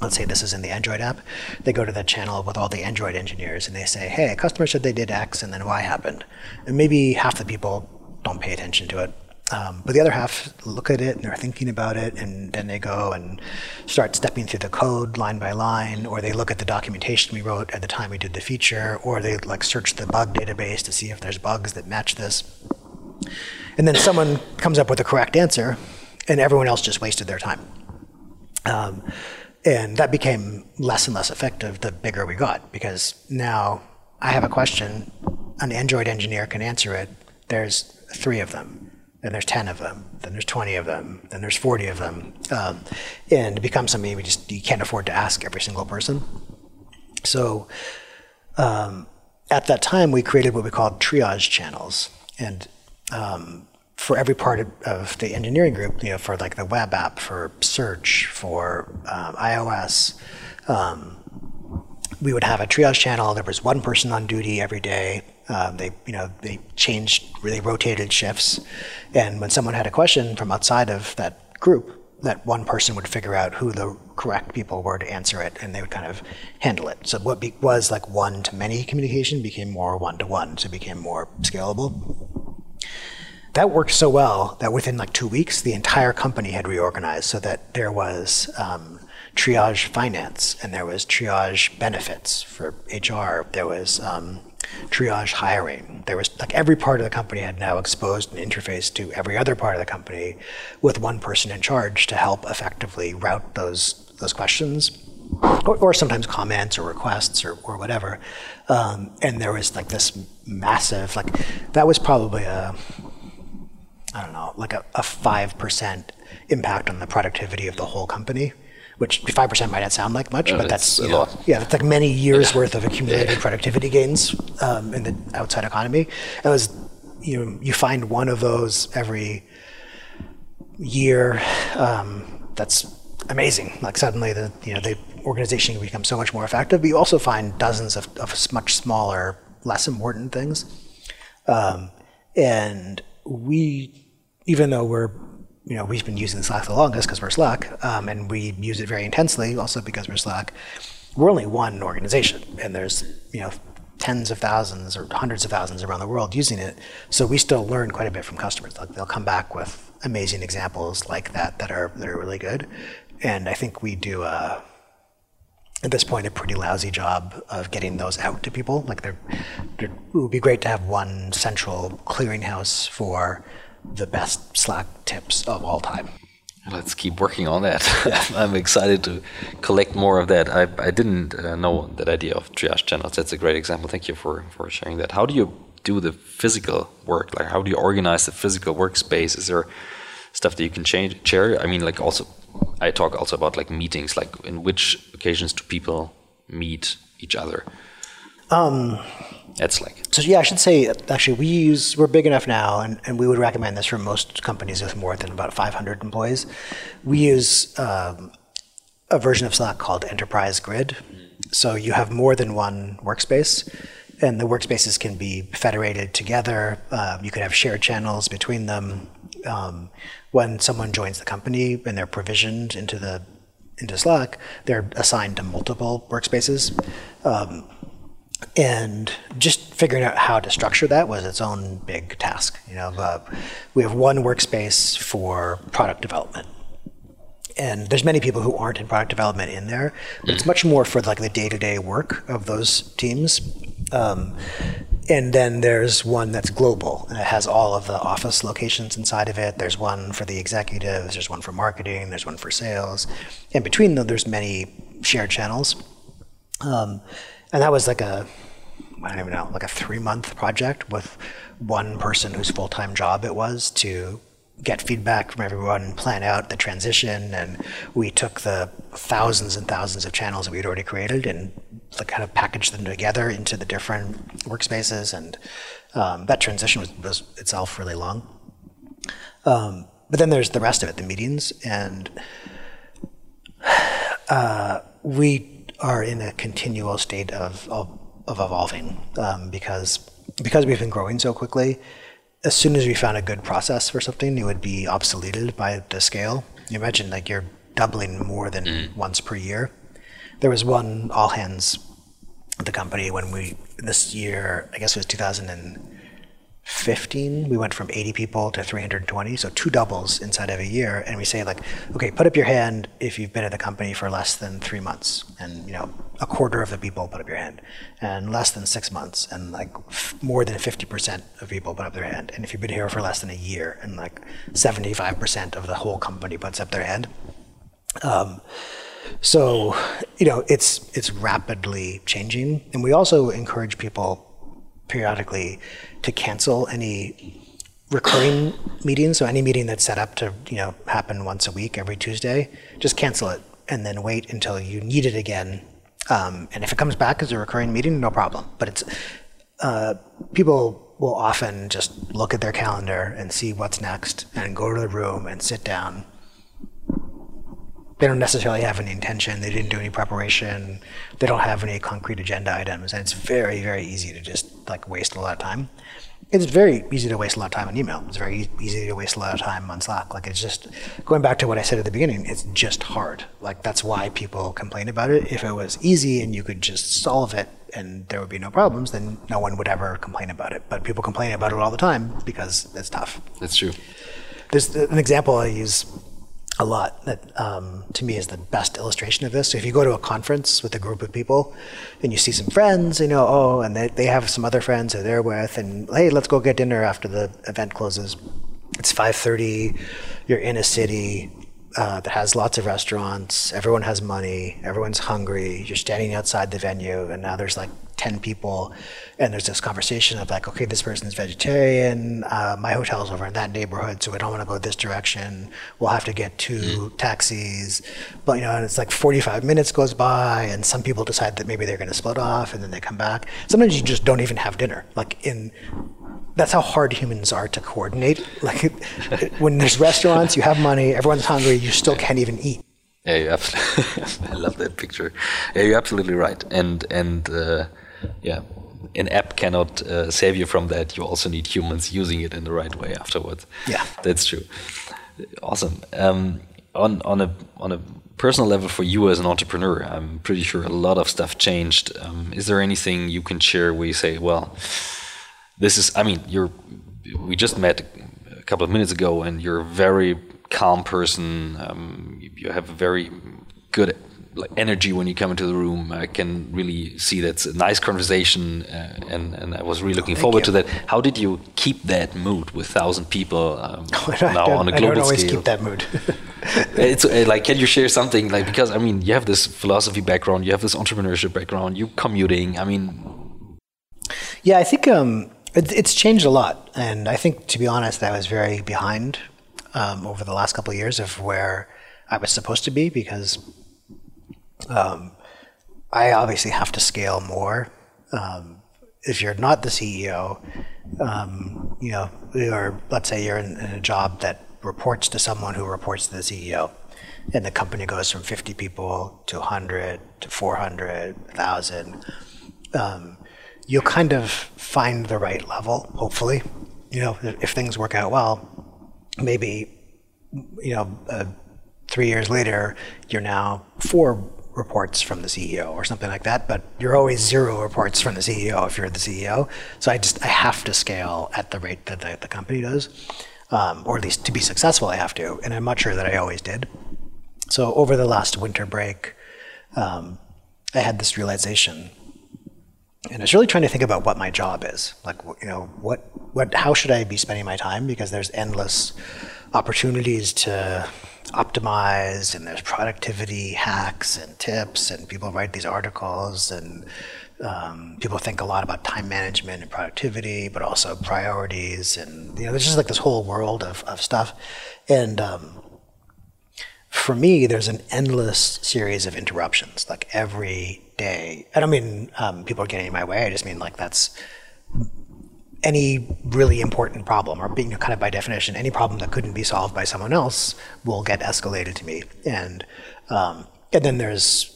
let's say this is in the Android app, they go to the channel with all the Android engineers and they say, hey, a customer said they did X and then Y happened. And maybe half the people don't pay attention to it. Um, but the other half look at it and they're thinking about it, and then they go and start stepping through the code line by line, or they look at the documentation we wrote at the time we did the feature, or they like search the bug database to see if there's bugs that match this. And then someone comes up with the correct answer, and everyone else just wasted their time. Um, and that became less and less effective the bigger we got, because now I have a question, an Android engineer can answer it. There's three of them then there's 10 of them, then there's 20 of them, then there's 40 of them. Um, and it becomes something we just, you can't afford to ask every single person. So um, at that time, we created what we called triage channels. And um, for every part of, of, the engineering group, you know, for like the web app, for search, for iOS, um, we would have a triage channel. There was one person on duty every day um, they, you know, they changed, they rotated shifts, and when someone had a question from outside of that group, that one person would figure out who the correct people were to answer it, and they would kind of handle it. So what was like one to many communication became more one to one, so it became more scalable. That worked so well that within like two weeks, the entire company had reorganized so that there was um, triage finance and there was triage benefits for HR. There was um, triage hiring. There was like every part of the company had now exposed an interface to every other part of the company with one person in charge to help effectively route those those questions or, or sometimes comments or requests or, or whatever. Um, and there was like this massive, like, that was probably a, I don't know, like a, a 5% impact on the productivity of the whole company. Which 5% might not sound like much, Uh, but that's a lot. yeah, that's like many years worth of accumulated productivity gains um, in the outside economy. It was, you know, you find one of those every year. Um, that's amazing. Like suddenly the you know the organization can become so much more effective. But you also find dozens of, of much smaller, less important things. Um, and we, even though we're you know we've been using Slack the longest because we're Slack, um, and we use it very intensely also because we're Slack. We're only one organization, and there's you know tens of thousands or hundreds of thousands around the world using it. So we still learn quite a bit from customers. Like they'll come back with amazing examples like that that are that are really good. And I think we do uh, at this point a pretty lousy job of getting those out to people. Like they're, it would be great to have one central clearinghouse for the best Slack tips of all time. Let's keep working on that. I'm excited to collect more of that. I, I didn't uh, know that idea of triage channels. That's a great example. Thank you for, for sharing that. How do you do the physical work? Like, how do you organize the physical workspace? Is there stuff that you can change, share? I mean, like, also, I talk also about like meetings. Like, in which occasions do people meet each other? Um, That's like So yeah, I should say actually we use we're big enough now, and, and we would recommend this for most companies with more than about 500 employees. We use um, a version of Slack called Enterprise Grid. So you have more than one workspace, and the workspaces can be federated together. Uh, you could have shared channels between them. Um, when someone joins the company and they're provisioned into the into Slack, they're assigned to multiple workspaces. Um, and just figuring out how to structure that was its own big task. You know, uh, we have one workspace for product development, and there's many people who aren't in product development in there. But it's much more for like the day-to-day work of those teams. Um, and then there's one that's global, and it has all of the office locations inside of it. There's one for the executives. There's one for marketing. There's one for sales. And between them, there's many shared channels. Um, and that was like a, I don't even know, like a three month project with one person whose full time job it was to get feedback from everyone, plan out the transition. And we took the thousands and thousands of channels that we'd already created and kind of packaged them together into the different workspaces. And um, that transition was, was itself really long. Um, but then there's the rest of it, the meetings. And uh, we are in a continual state of of, of evolving um, because because we've been growing so quickly. As soon as we found a good process for something, it would be obsoleted by the scale. You imagine like you're doubling more than once per year. There was one all hands at the company when we this year, I guess it was 2015. We went from 80 people to 320, so two doubles inside of a year. And we say like, okay, put up your hand if you've been at the company for less than three months, and you know, a quarter of the people put up your hand, and less than six months, and like more than 50% of people put up their hand. And if you've been here for less than a year, and like 75% of the whole company puts up their hand. Um, so, you know, it's it's rapidly changing, and we also encourage people periodically to cancel any recurring meetings. So any meeting that's set up to you know happen once a week every Tuesday, just cancel it and then wait until you need it again. Um, and if it comes back as a recurring meeting, no problem. But it's uh, people will often just look at their calendar and see what's next and go to the room and sit down they don't necessarily have any intention. They didn't do any preparation. They don't have any concrete agenda items, and it's very, very easy to just like waste a lot of time. it's very easy to waste a lot of time on email. It's very easy to waste a lot of time on Slack. Like it's just going back to what I said at the beginning. It's just hard. Like that's why people complain about it. If it was easy and you could just solve it and there would be no problems, then no one would ever complain about it. But people complain about it all the time because it's tough. That's true. There's uh, an example I use a lot that um, to me is the best illustration of this. So if you go to a conference with a group of people and you see some friends, you know, oh, and they, they have some other friends that they're with, and hey, let's go get dinner after the event closes. It's 5:30. You're in a city uh, that has lots of restaurants. Everyone has money. Everyone's hungry. You're standing outside the venue, and now there's like 10 people and there's this conversation of like okay this person is vegetarian uh, my hotel's over in that neighborhood so we don't want to go this direction we'll have to get two mm. taxis but you know and it's like 45 minutes goes by and some people decide that maybe they're going to split off and then they come back sometimes you just don't even have dinner like in that's how hard humans are to coordinate like when there's restaurants you have money everyone's hungry you still can't even eat yeah, you absolutely. I love that picture. Yeah, you're absolutely right. And and uh, yeah, an app cannot uh, save you from that. You also need humans using it in the right way afterwards. Yeah, that's true. Awesome. Um, on on a on a personal level for you as an entrepreneur, I'm pretty sure a lot of stuff changed. Um, is there anything you can share where you say, well, this is? I mean, you're. We just met a couple of minutes ago, and you're a very calm person. Um, you have a very good like energy when you come into the room. I can really see that's a nice conversation, uh, and and I was really looking forward you. to that. How did you keep that mood with thousand people um, now on a global scale? I don't always scale? keep that mood. it's uh, like, can you share something like because I mean, you have this philosophy background, you have this entrepreneurship background, you commuting. I mean, yeah, I think um, it, it's changed a lot, and I think to be honest, I was very behind um, over the last couple of years of where I was supposed to be because um, I obviously have to scale more. Um, if you're not the CEO, um, you know, or let's say you're in, in, a job that reports to someone who reports to the CEO, and the company goes from 50 people to 100 to 400, 1,000, um, you'll kind of find the right level, hopefully. You know, if things work out well, maybe, you know, uh, three years later, you're now four reports from the CEO or something like that, but you're always zero reports from the CEO if you're the CEO. So I just I have to scale at the rate that the, the company does, um, or at least to be successful, I have to, and I'm not sure that I always did. So over the last winter break, um, I had this realization, and I was really trying to think about what my job is. Like, you know, what what how should I be spending my time? Because there's endless opportunities to optimize and there's productivity hacks and tips and people write these articles and um, people think a lot about time management and productivity but also priorities and you know there's just like this whole world of, of stuff. And um, for me there's an endless series of interruptions like every day. I don't mean um, people are getting in my way. I just mean like that's any really important problem, or being kind of by definition, any problem that couldn't be solved by someone else will get escalated to me. And um, and then there's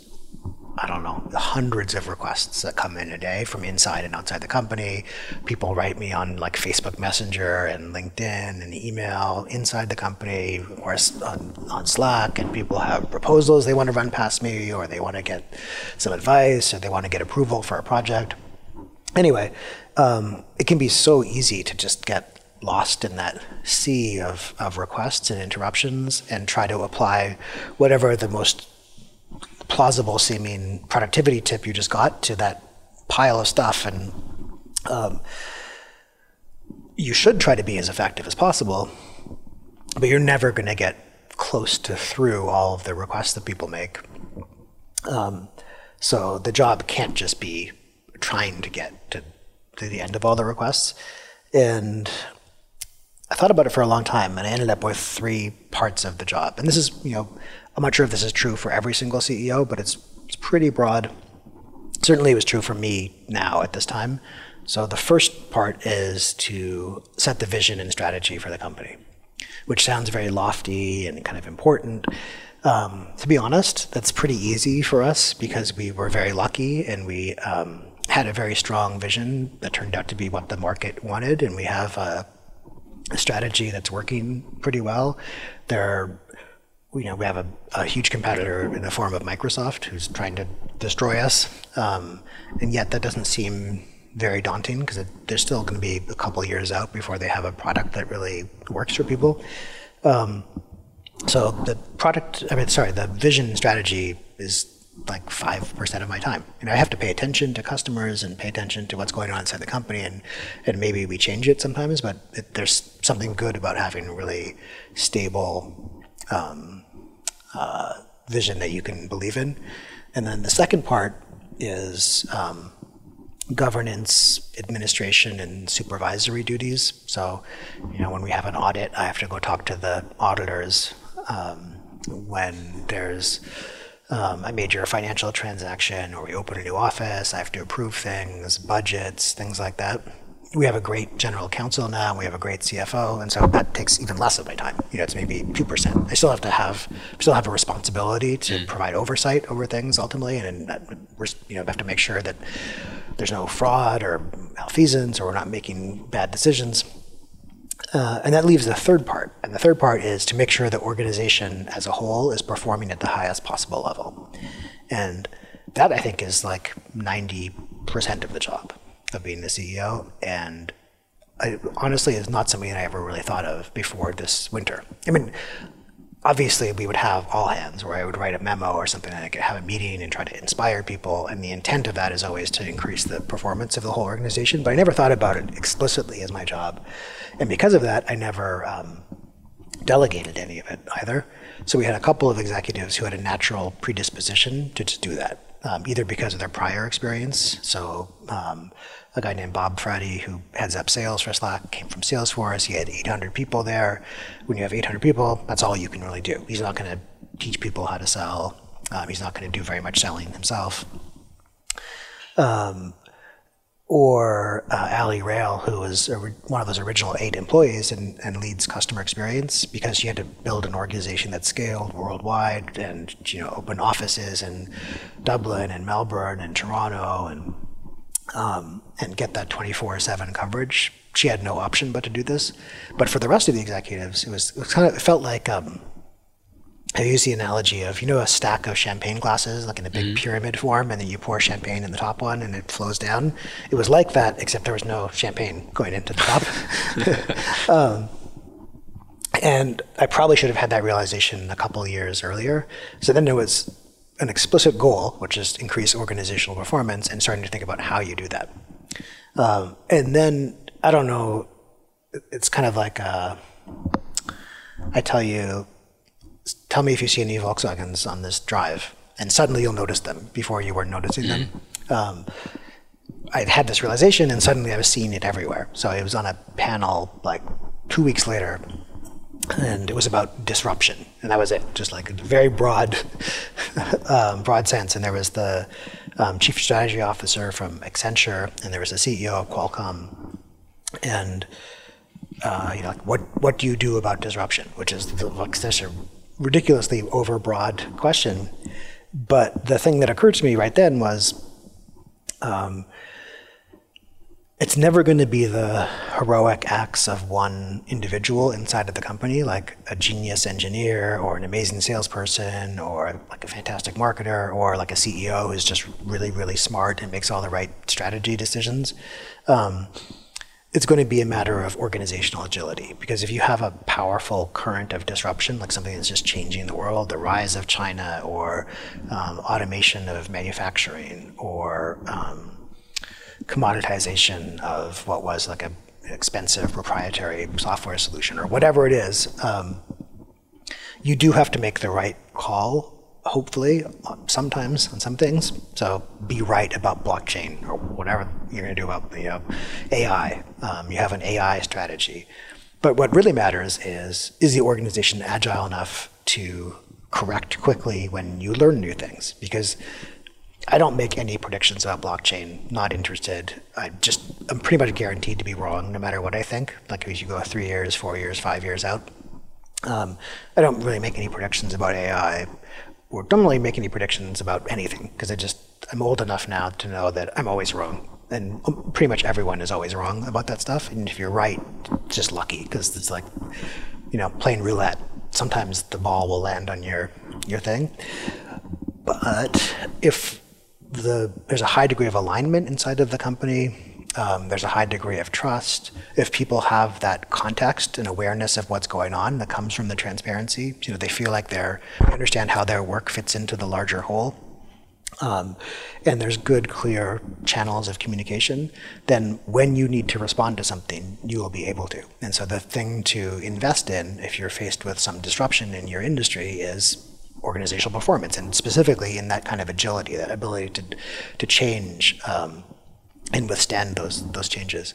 I don't know hundreds of requests that come in a day from inside and outside the company. People write me on like Facebook Messenger and LinkedIn and email inside the company, course on, on Slack, and people have proposals they want to run past me, or they want to get some advice, or they want to get approval for a project. Anyway, um, it can be so easy to just get lost in that sea of, of requests and interruptions and try to apply whatever the most plausible seeming productivity tip you just got to that pile of stuff. And um, you should try to be as effective as possible but you're never going to get close to through all of the requests that people make. Um, so the job can't just be trying to get to to the end of all the requests. And I thought about it for a long time and I ended up with three parts of the job. And this is, you know, I'm not sure if this is true for every single CEO, but it's, it's pretty broad. Certainly it was true for me now at this time. So the first part is to set the vision and strategy for the company, which sounds very lofty and kind of important. Um, to be honest, that's pretty easy for us because we were very lucky and we um, had a very strong vision that turned out to be what the market wanted, and we have a, strategy that's working pretty well. There are you know, we have a, a, huge competitor in the form of Microsoft who's trying to destroy us. Um, and yet that doesn't seem very daunting because they're still going to be a couple years out before they have a product that really works for people. Um, so the product, I mean, sorry, the vision strategy is like 5% of my time. You know, I have to pay attention to customers and pay attention to what's going on inside the company and, and maybe we change it sometimes, but it, there's something good about having a really stable um, uh, vision that you can believe in. And then the second part is um, governance, administration, and supervisory duties. So, you know, when we have an audit, I have to go talk to the auditors. Um, when there's um, a major financial transaction or we open a new office, I have to approve things, budgets, things like that we have a great general counsel now, we have a great CFO, and so that takes even less of my time. You know, it's maybe two percent. I still have to have still have a responsibility to mm. provide oversight over things ultimately, and, and you know have to make sure that there's no fraud or malfeasance, or we're not making bad decisions. Uh, and that leaves the third part, and the third part is to make sure the organization as a whole is performing at the highest possible level, and that I think is like ninety percent of the job of being the CEO, and I, honestly, it's not something I ever really thought of before this winter. I mean, obviously, we would have all hands where I would write a memo or something, and I could have a meeting and try to inspire people. And the intent of that is always to increase the performance of the whole organization. But I never thought about it explicitly as my job, and because of that, I never um, delegated any of it either. So we had a couple of executives who had a natural predisposition to do that. Um, either because of their prior experience. So um, a guy named Bob Frati who heads up sales for Slack came from Salesforce. He had 800 people there. When you have 800 people, that's all you can really do. He's not going to teach people how to sell. Um, he's not going to do very much selling himself. Um, or uh, Ali Rayl, who was one of those original eight employees and, and, leads customer experience because she had to build an organization that scaled worldwide and you know open offices in Dublin and Melbourne and Toronto and um, and get that 24/7 coverage. She had no option but to do this. But for the rest of the executives, it was, it was kind of it felt like um, I use the analogy of you know a stack of champagne glasses like in a big mm-hmm. pyramid form, and then you pour champagne in the top one and it flows down. It was like that, except there was no champagne going into the top. um, and I probably should have had that realization a couple years earlier. So then there was an explicit goal, which is increase organizational performance, and starting to think about how you do that. Um, and then I don't know, it's kind of like uh, I tell you, tell me if you see any Volkswagens on this drive, and suddenly you'll notice them before you were noticing them. Mm-hmm. Um, I had this realization, and suddenly I was seeing it everywhere. So it was on a panel like two weeks later and it was about disruption, and that was it. Just like a very broad, um, broad sense. And there was the um, chief strategy officer from Accenture, and there was the CEO of Qualcomm, and uh, you know, like, what what do you do about disruption? Which is like such a ridiculously overbroad question. But the thing that occurred to me right then was. Um, it's never going to be the heroic acts of one individual inside of the company, like a genius engineer or an amazing salesperson or like a fantastic marketer or like a CEO who's just really, really smart and makes all the right strategy decisions. Um, it's going to be a matter of organizational agility because if you have a powerful current of disruption, like something that's just changing the world, the rise of China or um, automation of manufacturing or um, commoditization of what was like a expensive proprietary software solution or whatever it is, um, you do have to make the right call. Hopefully, sometimes on some things. So be right about blockchain or whatever you're going to do about you know AI. Um, you have an AI strategy, but what really matters is is the organization agile enough to correct quickly when you learn new things because I don't make any predictions about blockchain. Not interested. I just I'm pretty much guaranteed to be wrong no matter what I think. Like as you go three years, four years, five years out. Um, I don't really make any predictions about AI, or don't really make any predictions about anything because I just I'm old enough now to know that I'm always wrong. And um, pretty much everyone is always wrong about that stuff. And if you're right, just lucky because it's like, you know, playing roulette. Sometimes the ball will land on your your thing. But if the there's a high degree of alignment inside of the company, um, there's a high degree of trust. If people have that context and awareness of what's going on that comes from the transparency, you know, they feel like they're they understand how their work fits into the larger whole. Um, and there's good, clear channels of communication, then when you need to respond to something, you will be able to. And so the thing to invest in if you're faced with some disruption in your industry is organizational performance, and specifically in that kind of agility, that ability to to change um, and withstand those those changes.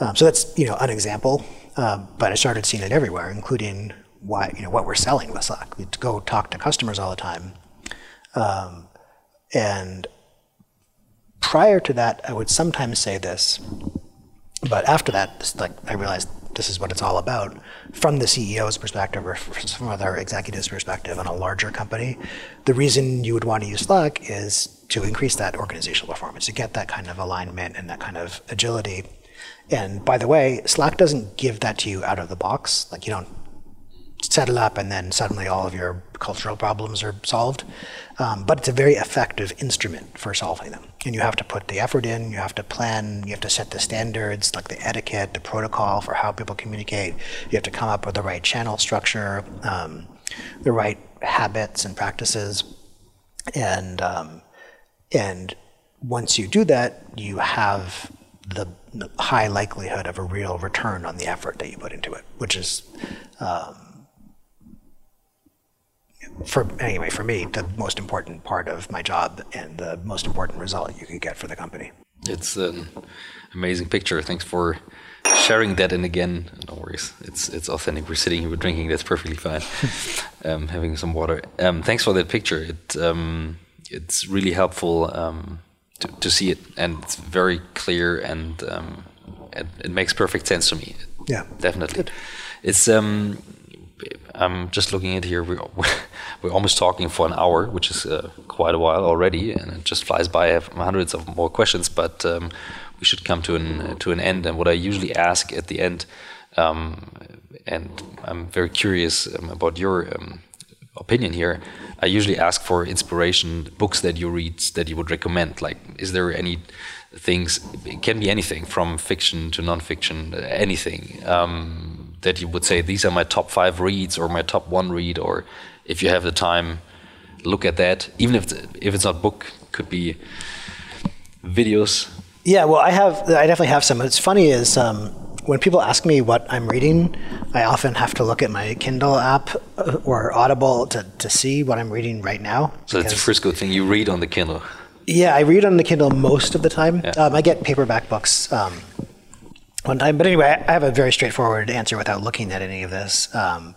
Um, so that's you know an example, um, but I started seeing it everywhere, including why you know what we're selling with Slack. We'd go talk to customers all the time, um, and prior to that, I would sometimes say this, but after that, like I realized this is what it's all about from the CEO's perspective or from other executives' perspective on a larger company. The reason you would want to use Slack is to increase that organizational performance, to get that kind of alignment and that kind of agility. And by the way, Slack doesn't give that to you out of the box. Like you don't set it up and then suddenly all of your cultural problems are solved. Um, but it's a very effective instrument for solving them. And you have to put the effort in, you have to plan, you have to set the standards, like the etiquette, the protocol for how people communicate. You have to come up with the right channel structure, um, the right habits and practices. And, um, and once you do that, you have the high likelihood of a real return on the effort that you put into it, which is um, for anyway, for me, the most important part of my job and the most important result you could get for the company. It's an amazing picture. Thanks for sharing that. And again, no worries. It's it's authentic. We're sitting here, we're drinking. That's perfectly fine. um, having some water. Um, thanks for that picture. It um, it's really helpful um, to, to see it, and it's very clear, and um, it, it, makes perfect sense to me. Yeah, definitely. Good. It's um, I'm just looking at here. We're, we're almost talking for an hour, which is uh, quite a while already, and it just flies by. I have hundreds of more questions, but um, we should come to an to an end. And what I usually ask at the end, um, and I'm very curious um, about your um, opinion here. I usually ask for inspiration, books that you read that you would recommend. Like, is there any things? It can be anything from fiction to nonfiction, anything um, that you would say these are my top five reads or my top one read, or if you have the time, look at that. Even if it's, if it's not book, could be videos. Yeah, well, I have I definitely have some. What's funny is um, when people ask me what I'm reading, I often have to look at my Kindle app uh, or Audible to, to see what I'm reading right now. So that's a Frisco thing you read on the Kindle. Yeah, I read on the Kindle most of the time. Yeah. Um, I get paperback books um, one time. But anyway, I have a very straightforward answer without looking at any of this um,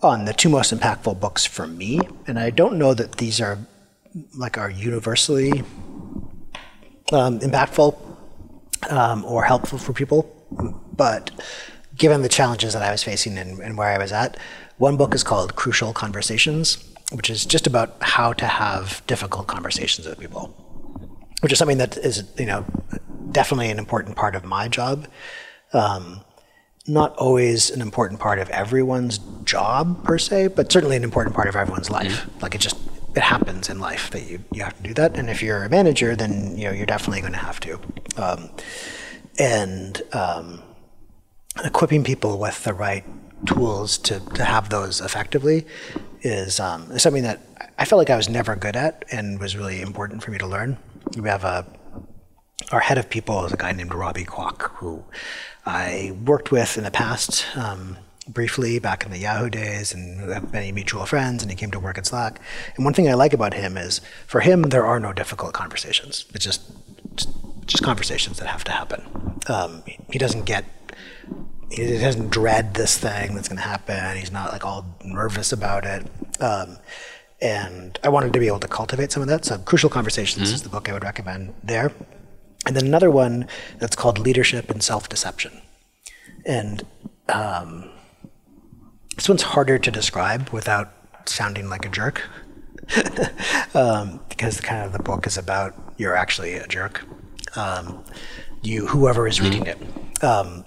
on the two most impactful books for me. And I don't know that these are like are universally um, impactful um, or helpful for people, but given the challenges that I was facing and, and where I was at, one book is called Crucial Conversations, which is just about how to have difficult conversations with people, which is something that is you know definitely an important part of my job. Um, not always an important part of everyone's job per se, but certainly an important part of everyone's life. Mm-hmm. Like it just it happens in life that you, you have to do that. And if you're a manager, then you know you're definitely going to have to. Um, and um, equipping people with the right tools to, to have those effectively is, um, is something that I felt like I was never good at and was really important for me to learn. We have a our head of people is a guy named Robby Kwok, who I worked with in the past um, briefly back in the Yahoo days, and we have many mutual friends. And he came to work at Slack. And one thing I like about him is, for him, there are no difficult conversations. It's just just conversations that have to happen. Um, he doesn't get he doesn't dread this thing that's going to happen. He's not like all nervous about it. Um, and I wanted to be able to cultivate some of that. So, Crucial Conversations mm-hmm. is the book I would recommend there. And then another one that's called Leadership and Self Deception. And um, this one's harder to describe without sounding like a jerk. um, because kind of the book is about you're actually a jerk. Um, you, whoever is reading it. Um,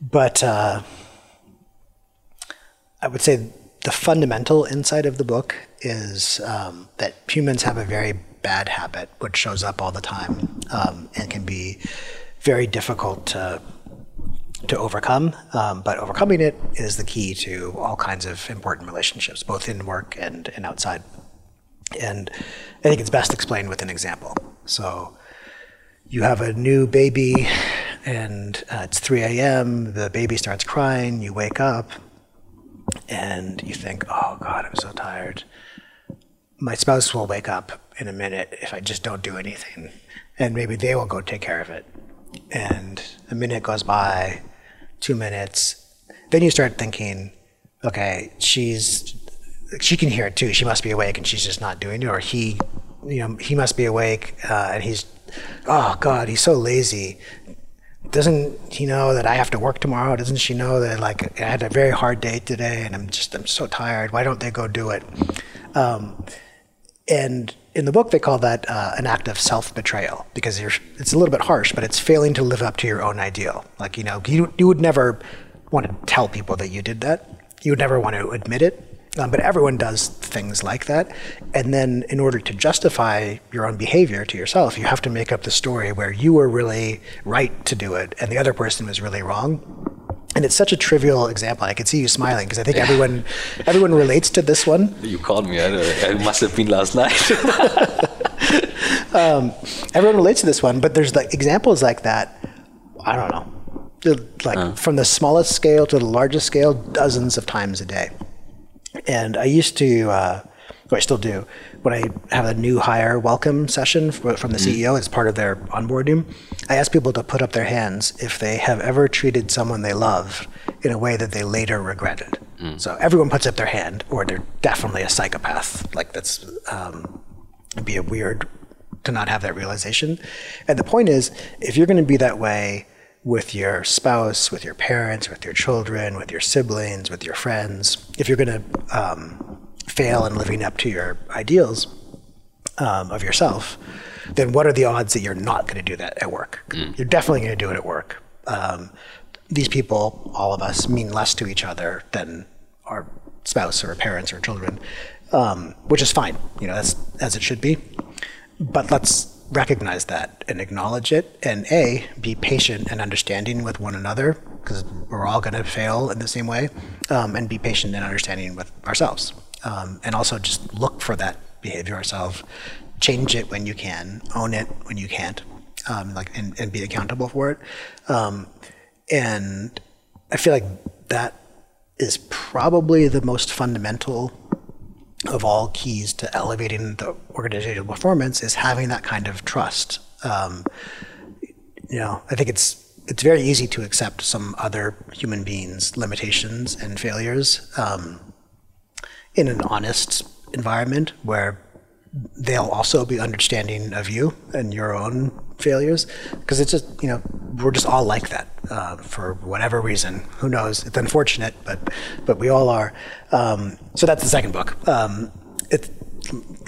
but uh, I would say the fundamental insight of the book is um, that humans have a very bad habit, which shows up all the time um, and can be very difficult to to overcome. Um, but overcoming it is the key to all kinds of important relationships, both in work and, and outside. And I think it's best explained with an example. So you have a new baby, and uh, it's 3 a.m., the baby starts crying, you wake up, and you think, oh God, I'm so tired. My spouse will wake up in a minute if I just don't do anything, and maybe they will go take care of it. And a minute goes by, two minutes. Then you start thinking, okay, she's she can hear it too. She must be awake, and she's just not doing it. Or he, you know, he must be awake, uh, and he's, oh God, he's so lazy. Doesn't he know that I have to work tomorrow? Doesn't she know that like I had a very hard day today, and I'm just I'm so tired. Why don't they go do it? Um, and in the book, they call that uh, an act of self betrayal because it's a little bit harsh, but it's failing to live up to your own ideal. Like, you know, you, you would never want to tell people that you did that, you would never want to admit it. Um, but everyone does things like that. And then, in order to justify your own behavior to yourself, you have to make up the story where you were really right to do it and the other person was really wrong and it's such a trivial example. I can see you smiling because I think everyone everyone relates to this one. You called me. It must have been last night. um, everyone relates to this one, but there's like examples like that. I don't know, like uh. from the smallest scale to the largest scale, dozens of times a day. And I used to, uh, I still do, when I have a new hire welcome session from the mm. CEO as part of their onboarding, I ask people to put up their hands if they have ever treated someone they love in a way that they later regretted. Mm. So everyone puts up their hand, or they're definitely a psychopath. Like that's um, be a weird to not have that realization. And the point is, if you're going to be that way with your spouse, with your parents, with your children, with your siblings, with your friends, if you're going to um, fail in living up to your ideals um, of yourself, then what are the odds that you're not going to do that at work? Mm. You're definitely going to do it at work. Um, these people, all of us, mean less to each other than our spouse or parents or children, um, which is fine. You know, that's as it should be. But let's recognize that and acknowledge it, and a be patient and understanding with one another because we're all going to fail in the same way, um, and be patient and understanding with ourselves um, and also just look for that behavior ourselves. Change it when you can, own it when you can't, um, like and, and, be accountable for it. Um, and I feel like that is probably the most fundamental of all keys to elevating the organizational performance is having that kind of trust. Um, you know, I think it's it's very easy to accept some other human beings' limitations and failures. Um, in an honest environment where they'll also be understanding of you and your own failures. Because it's just you know we're just all like that uh, for whatever reason. Who knows? It's unfortunate but but we all are. Um, so that's the second book. Um, it's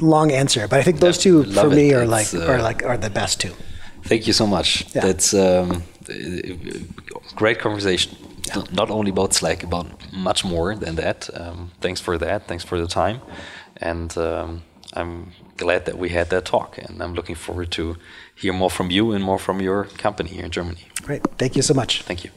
long answer but i think those two for me are like uh, are like are the best two. Thank you so much. Yeah. that's um, great conversation. Yeah. not only about Slack, about much more than that. Um, thanks for that. Thanks for the time, and um, I'm glad that we had that talk. And I'm looking forward to hear more from you and more from your company here in Germany. Great. Thank you so much. Thank you.